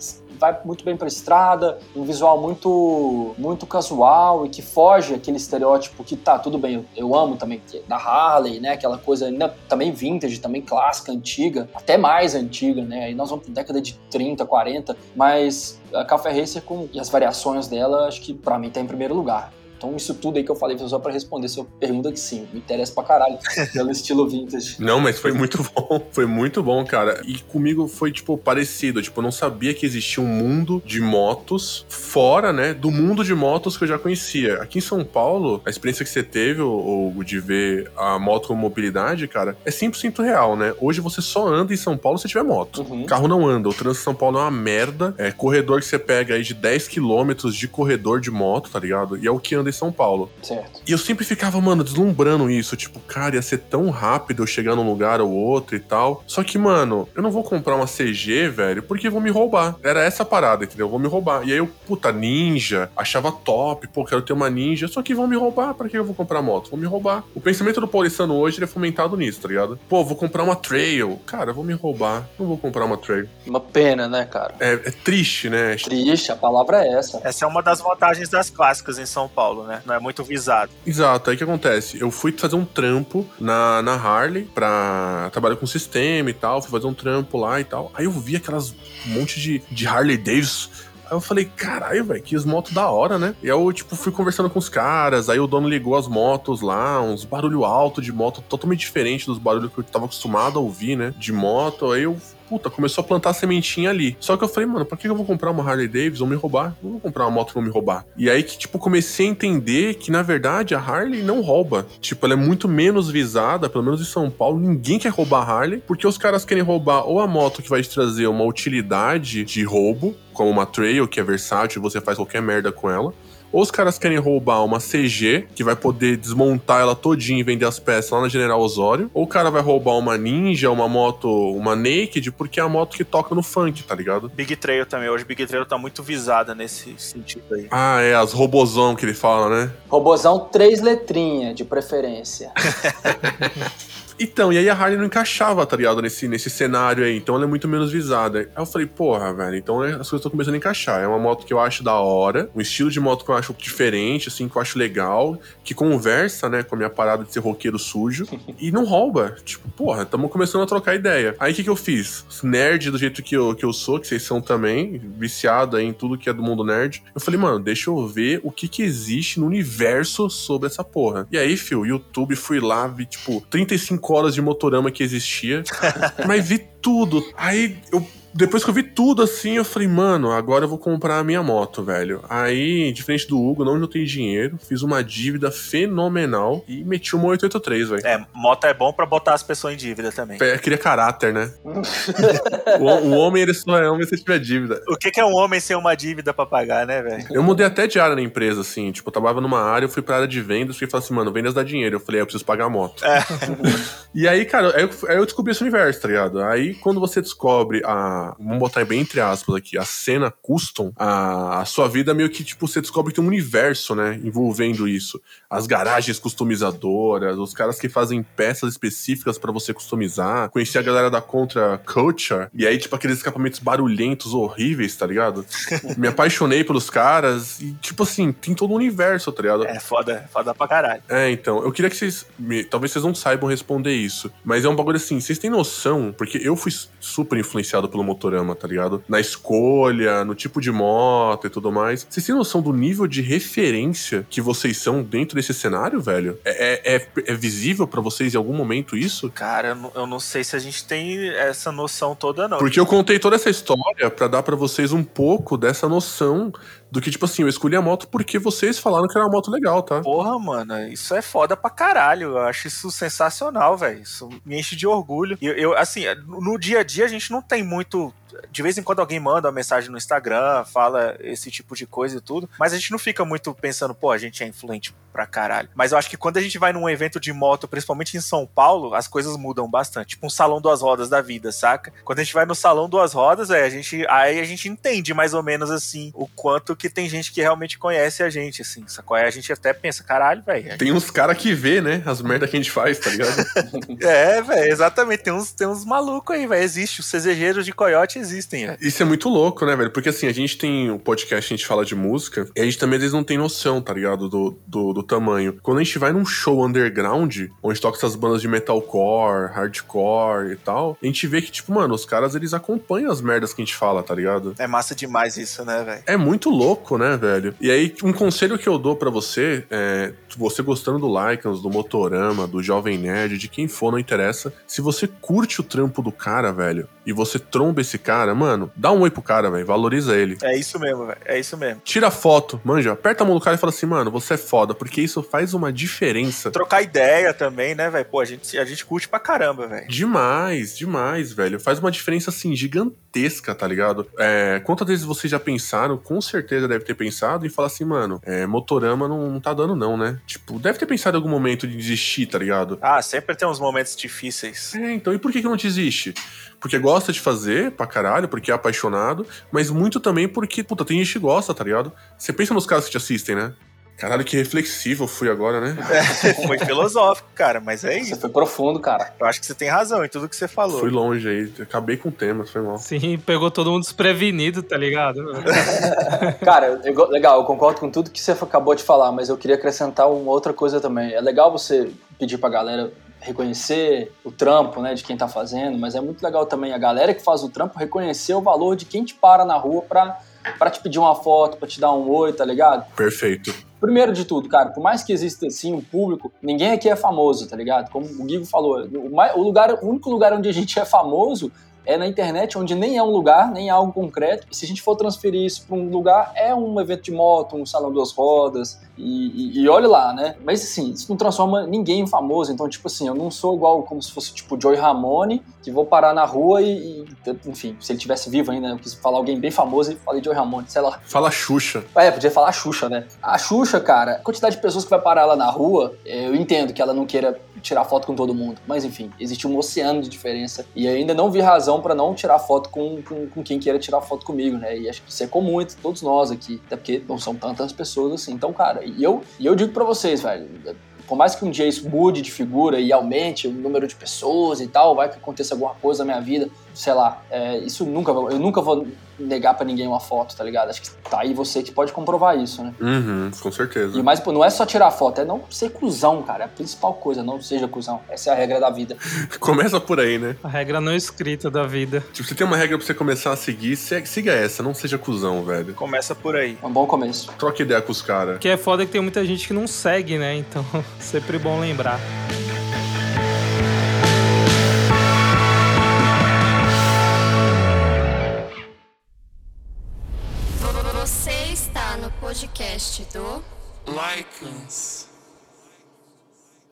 S4: vai muito bem pra estrada, um visual muito muito casual e que foge aquele estereótipo que tá tudo bem, eu, amo também é da Harley, né, aquela coisa também vintage, também clássica, antiga, até mais antiga, né? Aí nós vamos pra década de 30, 40, mas a Café Racer com e as variações dela, acho que pra mim tá em primeiro lugar Então, isso tudo aí que eu falei foi só pra responder sua pergunta que sim, me interessa pra caralho pelo estilo vintage.
S2: Não, mas foi muito bom. Foi muito bom, cara. E comigo foi, tipo, parecido. Tipo, eu não sabia que existia um mundo de motos fora, né, do mundo de motos que eu já conhecia. Aqui em São Paulo, a experiência que você teve, o de ver a moto como mobilidade, cara, é 100% real, né? Hoje você só anda em São Paulo se tiver moto. Uhum. Carro não anda. O trânsito em São Paulo é uma merda. É corredor que você pega aí de 10 quilômetros de corredor de moto, tá ligado? E é o que anda em São Paulo.
S4: Certo.
S2: E eu sempre ficava, mano, deslumbrando isso. Tipo, cara, ia ser tão rápido eu chegar num lugar ou outro e tal. Só que, mano, eu não vou comprar uma CG, velho, porque vão me roubar. Era essa parada, entendeu? Vão me roubar. E aí eu, puta, ninja, achava top, pô, quero ter uma ninja. Só que vão me roubar. Pra que eu vou comprar moto? Vão me roubar. O pensamento do paulistano hoje é fomentado nisso, tá ligado? Pô, vou comprar uma trail. Cara, vou me roubar. Não vou comprar uma trail.
S4: Uma pena, né, cara?
S2: É, é triste, né?
S4: Triste, a palavra é essa.
S3: Essa é uma das vantagens das clássicas em São Paulo, né? Não é muito visado.
S2: Exato. Aí o que acontece? Eu fui fazer um trampo na, na Harley pra trabalhar com sistema e tal. Fui fazer um trampo lá e tal. Aí eu vi aquelas monte de, de Harley Davidson Aí eu falei, caralho, velho, que as motos da hora, né? E eu, tipo, fui conversando com os caras, aí o dono ligou as motos lá, uns barulho alto de moto, totalmente diferente dos barulhos que eu tava acostumado a ouvir, né? De moto. Aí eu puta, começou a plantar sementinha ali. Só que eu falei, mano, pra que eu vou comprar uma Harley Davidson? Vão me roubar. Não vou comprar uma moto vão me roubar. E aí que, tipo, comecei a entender que, na verdade, a Harley não rouba. Tipo, ela é muito menos visada, pelo menos em São Paulo, ninguém quer roubar a Harley, porque os caras querem roubar ou a moto que vai te trazer uma utilidade de roubo, como uma trail, que é versátil, você faz qualquer merda com ela, ou os caras querem roubar uma CG, que vai poder desmontar ela todinha e vender as peças lá na General Osório, ou o cara vai roubar uma Ninja, uma moto, uma Naked, porque é a moto que toca no funk, tá ligado?
S3: Big Trail também. Hoje Big Trail tá muito visada nesse sentido aí.
S2: Ah, é, as robozão que ele fala, né?
S4: Robozão três letrinhas, de preferência.
S2: Então, e aí a Harley não encaixava, tá ligado, nesse, nesse cenário aí. Então ela é muito menos visada. Aí eu falei, porra, velho, então né, as coisas estão começando a encaixar. É uma moto que eu acho da hora, um estilo de moto que eu acho diferente, assim, que eu acho legal, que conversa, né, com a minha parada de ser roqueiro sujo e não rouba. Tipo, porra, estamos começando a trocar ideia. Aí o que, que eu fiz? Nerd do jeito que eu, que eu sou, que vocês são também, viciado aí em tudo que é do mundo nerd. Eu falei, mano, deixa eu ver o que que existe no universo sobre essa porra. E aí, fio, YouTube, fui lá, vi, tipo, 35 horas de motorama que existia, mas vi tudo. Aí eu depois que eu vi tudo assim, eu falei, mano, agora eu vou comprar a minha moto, velho. Aí, diferente do Hugo, não tenho dinheiro, fiz uma dívida fenomenal e meti uma 883, velho.
S3: É, moto é bom para botar as pessoas em dívida também.
S2: É, queria caráter, né? o, o, homem, ele só é homem se tiver dívida.
S3: O que, que é um homem sem uma dívida para pagar, né, velho?
S2: Eu mudei até de área na empresa, assim. Tipo, eu trabalhava numa área, eu fui pra área de vendas, e falei assim, mano, vendas dá dinheiro. Eu falei, é, eu preciso pagar a moto. É. e aí, cara, aí eu, aí eu descobri esse universo, tá ligado? Aí, quando você descobre a Vamos botar bem entre aspas aqui. A cena custom, a, a sua vida meio que, tipo, você descobre que tem um universo, né? Envolvendo isso. As garagens customizadoras, os caras que fazem peças específicas para você customizar. Conheci a galera da Contra Culture. E aí, tipo, aqueles escapamentos barulhentos, horríveis, tá ligado? Me apaixonei pelos caras. E, tipo assim, tem todo um universo, tá ligado?
S3: É foda, foda pra caralho.
S2: É, então. Eu queria que vocês. Me, talvez vocês não saibam responder isso. Mas é um bagulho assim, vocês têm noção, porque eu fui super influenciado pelo Motorama, tá ligado? Na escolha, no tipo de moto e tudo mais. Vocês têm noção do nível de referência que vocês são dentro desse cenário, velho? É, é, é, é visível para vocês em algum momento isso?
S3: Cara, eu não, eu não, sei se a gente tem essa noção toda, não.
S2: Porque eu contei toda essa história para dar para vocês um pouco dessa noção do que, tipo assim, eu escolhi a moto porque vocês falaram que era uma moto legal, tá?
S3: Porra, mano, isso é foda pra caralho. Eu acho isso sensacional, velho. Isso me enche de orgulho. Eu, eu, assim, no dia a dia a gente não tem muito de vez em quando alguém manda uma mensagem no Instagram, fala esse tipo de coisa e tudo, mas a gente não fica muito pensando, pô, a gente é influente pra caralho. Mas eu acho que quando a gente vai num evento de moto, principalmente em São Paulo, as coisas mudam bastante. Tipo um salão duas rodas da vida, saca? Quando a gente vai no salão duas rodas, é, a gente, aí a gente entende mais ou menos assim o quanto que tem gente que realmente conhece a gente, assim. Sacou? Aí a gente até pensa, caralho, velho.
S2: Tem uns caras que vê, né? As merdas que a gente faz, tá ligado?
S3: é, velho, exatamente. Tem uns, tem uns malucos aí, velho. Existe. Os cesejeiros de coiote existem. É.
S2: Isso é muito louco, né, velho? Porque assim, a gente tem um podcast, a gente fala de música, e a gente também às vezes não tem noção, tá ligado? Do, do, do tamanho. Quando a gente vai num show underground, onde toca essas bandas de metalcore, hardcore e tal, a gente vê que, tipo, mano, os caras eles acompanham as merdas que a gente fala, tá ligado?
S3: É massa demais isso, né, velho?
S2: É muito louco, né, velho? E aí, um conselho que eu dou para você é. Você gostando do Lycans, do Motorama, do Jovem Nerd, de quem for, não interessa. Se você curte o trampo do cara, velho, e você tromba esse cara, mano, dá um oi pro cara, velho. Valoriza ele.
S3: É isso mesmo, velho. É isso mesmo.
S2: Tira foto, manja, aperta a mão do cara e fala assim, mano, você é foda, porque isso faz uma diferença.
S3: Trocar ideia também, né, velho? Pô, a gente, a gente curte pra caramba, velho.
S2: Demais, demais, velho. Faz uma diferença, assim, gigantesca, tá ligado? É, quantas vezes vocês já pensaram, com certeza deve ter pensado, e falar assim, mano, é, Motorama não, não tá dando não, né? Tipo, deve ter pensado em algum momento de desistir, tá ligado?
S3: Ah, sempre tem uns momentos difíceis.
S2: É, então, e por que, que não desiste? Porque gosta de fazer pra caralho, porque é apaixonado, mas muito também porque, puta, tem gente que gosta, tá ligado? Você pensa nos caras que te assistem, né? Caralho, que reflexivo eu fui agora, né?
S3: É, foi filosófico, cara, mas é isso.
S4: Você foi profundo, cara.
S3: Eu acho que você tem razão em tudo que você falou.
S2: Fui longe aí, acabei com o tema, foi mal.
S1: Sim, pegou todo mundo desprevenido, tá ligado?
S4: cara, eu, legal, eu concordo com tudo que você acabou de falar, mas eu queria acrescentar uma outra coisa também. É legal você pedir pra galera reconhecer o trampo, né, de quem tá fazendo, mas é muito legal também a galera que faz o trampo reconhecer o valor de quem te para na rua pra, pra te pedir uma foto, pra te dar um oi, tá ligado?
S2: Perfeito.
S4: Primeiro de tudo, cara, por mais que exista assim um público, ninguém aqui é famoso, tá ligado? Como o Guigo falou, o, lugar, o único lugar onde a gente é famoso é na internet, onde nem é um lugar, nem é algo concreto. E se a gente for transferir isso para um lugar, é um evento de moto, um salão duas rodas, e, e, e, olha lá, né? Mas assim, isso não transforma ninguém em famoso. Então, tipo assim, eu não sou igual como se fosse tipo Joey Ramone, que vou parar na rua e, e enfim, se ele tivesse vivo ainda, eu quis falar alguém bem famoso e falei Joey Ramone, sei lá.
S2: Fala Xuxa.
S4: É, podia falar Xuxa, né? A Xuxa, cara, a quantidade de pessoas que vai parar lá na rua, eu entendo que ela não queira tirar foto com todo mundo. Mas enfim, existe um oceano de diferença. E ainda não vi razão para não tirar foto com, com, com, quem queira tirar foto comigo, né? E acho que isso é comum entre todos nós aqui. Até porque não são tantas pessoas assim. Então, cara, e eu, e eu digo para vocês, velho por mais que um dia isso mude de figura e aumente o número de pessoas e tal, vai que aconteça alguma coisa na minha vida, sei lá, é, isso nunca, eu nunca vou negar para ninguém uma foto, tá ligado? Acho que tá aí você que pode comprovar isso, né?
S2: Uhum, com certeza.
S4: E mais, pô, não é só tirar foto, é não ser cuzão, cara. É a principal coisa, não seja cuzão. Essa é a regra da vida.
S2: Começa por aí, né?
S1: A regra não escrita da vida.
S2: Tipo, você tem uma regra pra você começar a seguir, siga essa, não seja cuzão, velho.
S3: Começa por aí.
S4: É um bom começo.
S2: Troca ideia com os caras.
S1: Que é foda que tem muita gente que não segue, né? Então, sempre bom lembrar.
S5: Podcast do Lycans.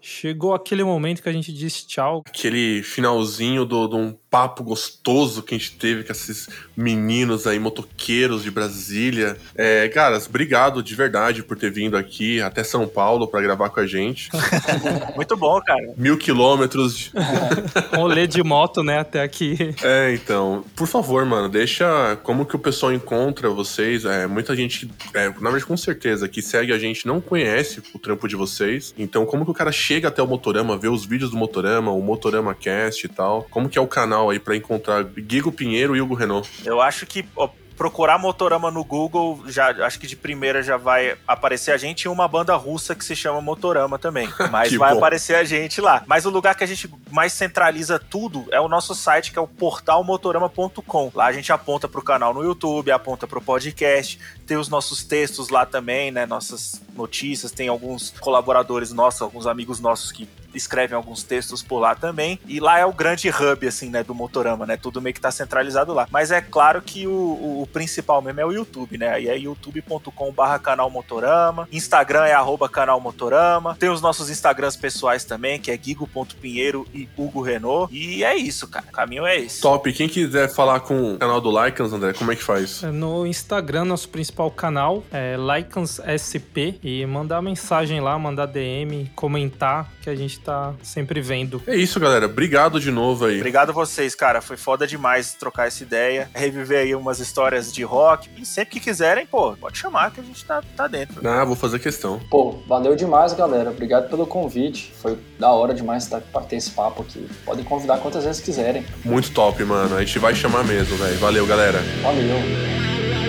S1: Chegou aquele momento que a gente diz tchau.
S2: Aquele finalzinho de um papo gostoso que a gente teve com esses meninos aí, motoqueiros de Brasília. É, caras, obrigado de verdade por ter vindo aqui até São Paulo para gravar com a gente.
S3: Muito bom, cara.
S2: Mil quilômetros. De...
S1: Rolê de moto, né, até aqui.
S2: É, então, por favor, mano, deixa como que o pessoal encontra vocês. É, muita gente, é, na verdade, com certeza, que segue a gente não conhece o trampo de vocês. Então, como que o cara chega até o Motorama, vê os vídeos do Motorama, o Motorama Cast e tal? Como que é o canal aí para encontrar Guigo Pinheiro e Hugo Renault?
S3: Eu acho que ó, procurar Motorama no Google, já acho que de primeira já vai aparecer a gente e uma banda russa que se chama Motorama também. Mas vai bom. aparecer a gente lá. Mas o lugar que a gente mais centraliza tudo é o nosso site, que é o portal motorama.com. Lá a gente aponta pro canal no YouTube, aponta pro podcast, tem os nossos textos lá também, né? Nossas notícias, tem alguns colaboradores nossos, alguns amigos nossos que escrevem alguns textos por lá também. E lá é o grande hub, assim, né, do Motorama, né? Tudo meio que tá centralizado lá. Mas é claro que o, o, o principal mesmo é o YouTube, né? Aí é youtube.com barra canal Motorama. Instagram é arroba canal Motorama. Tem os nossos Instagrams pessoais também, que é Guigo.pinheiro e Hugo Renault. E é isso, cara. O caminho é esse.
S2: Top. Quem quiser falar com o canal do Lycans, André, como é que faz?
S1: É no Instagram, nosso principal canal é Lycans SP. E mandar mensagem lá, mandar DM, comentar, que a gente tá sempre vendo.
S2: É isso, galera. Obrigado de novo aí.
S3: Obrigado a vocês, cara. Foi foda demais trocar essa ideia, reviver aí umas histórias de rock. E sempre que quiserem, pô, pode chamar que a gente tá, tá dentro.
S2: Ah, vou fazer questão.
S4: Pô, valeu demais, galera. Obrigado pelo convite. Foi da hora demais estar- ter esse papo aqui. Podem convidar quantas vezes quiserem.
S2: Muito top, mano. A gente vai chamar mesmo, velho. Valeu, galera.
S4: Valeu.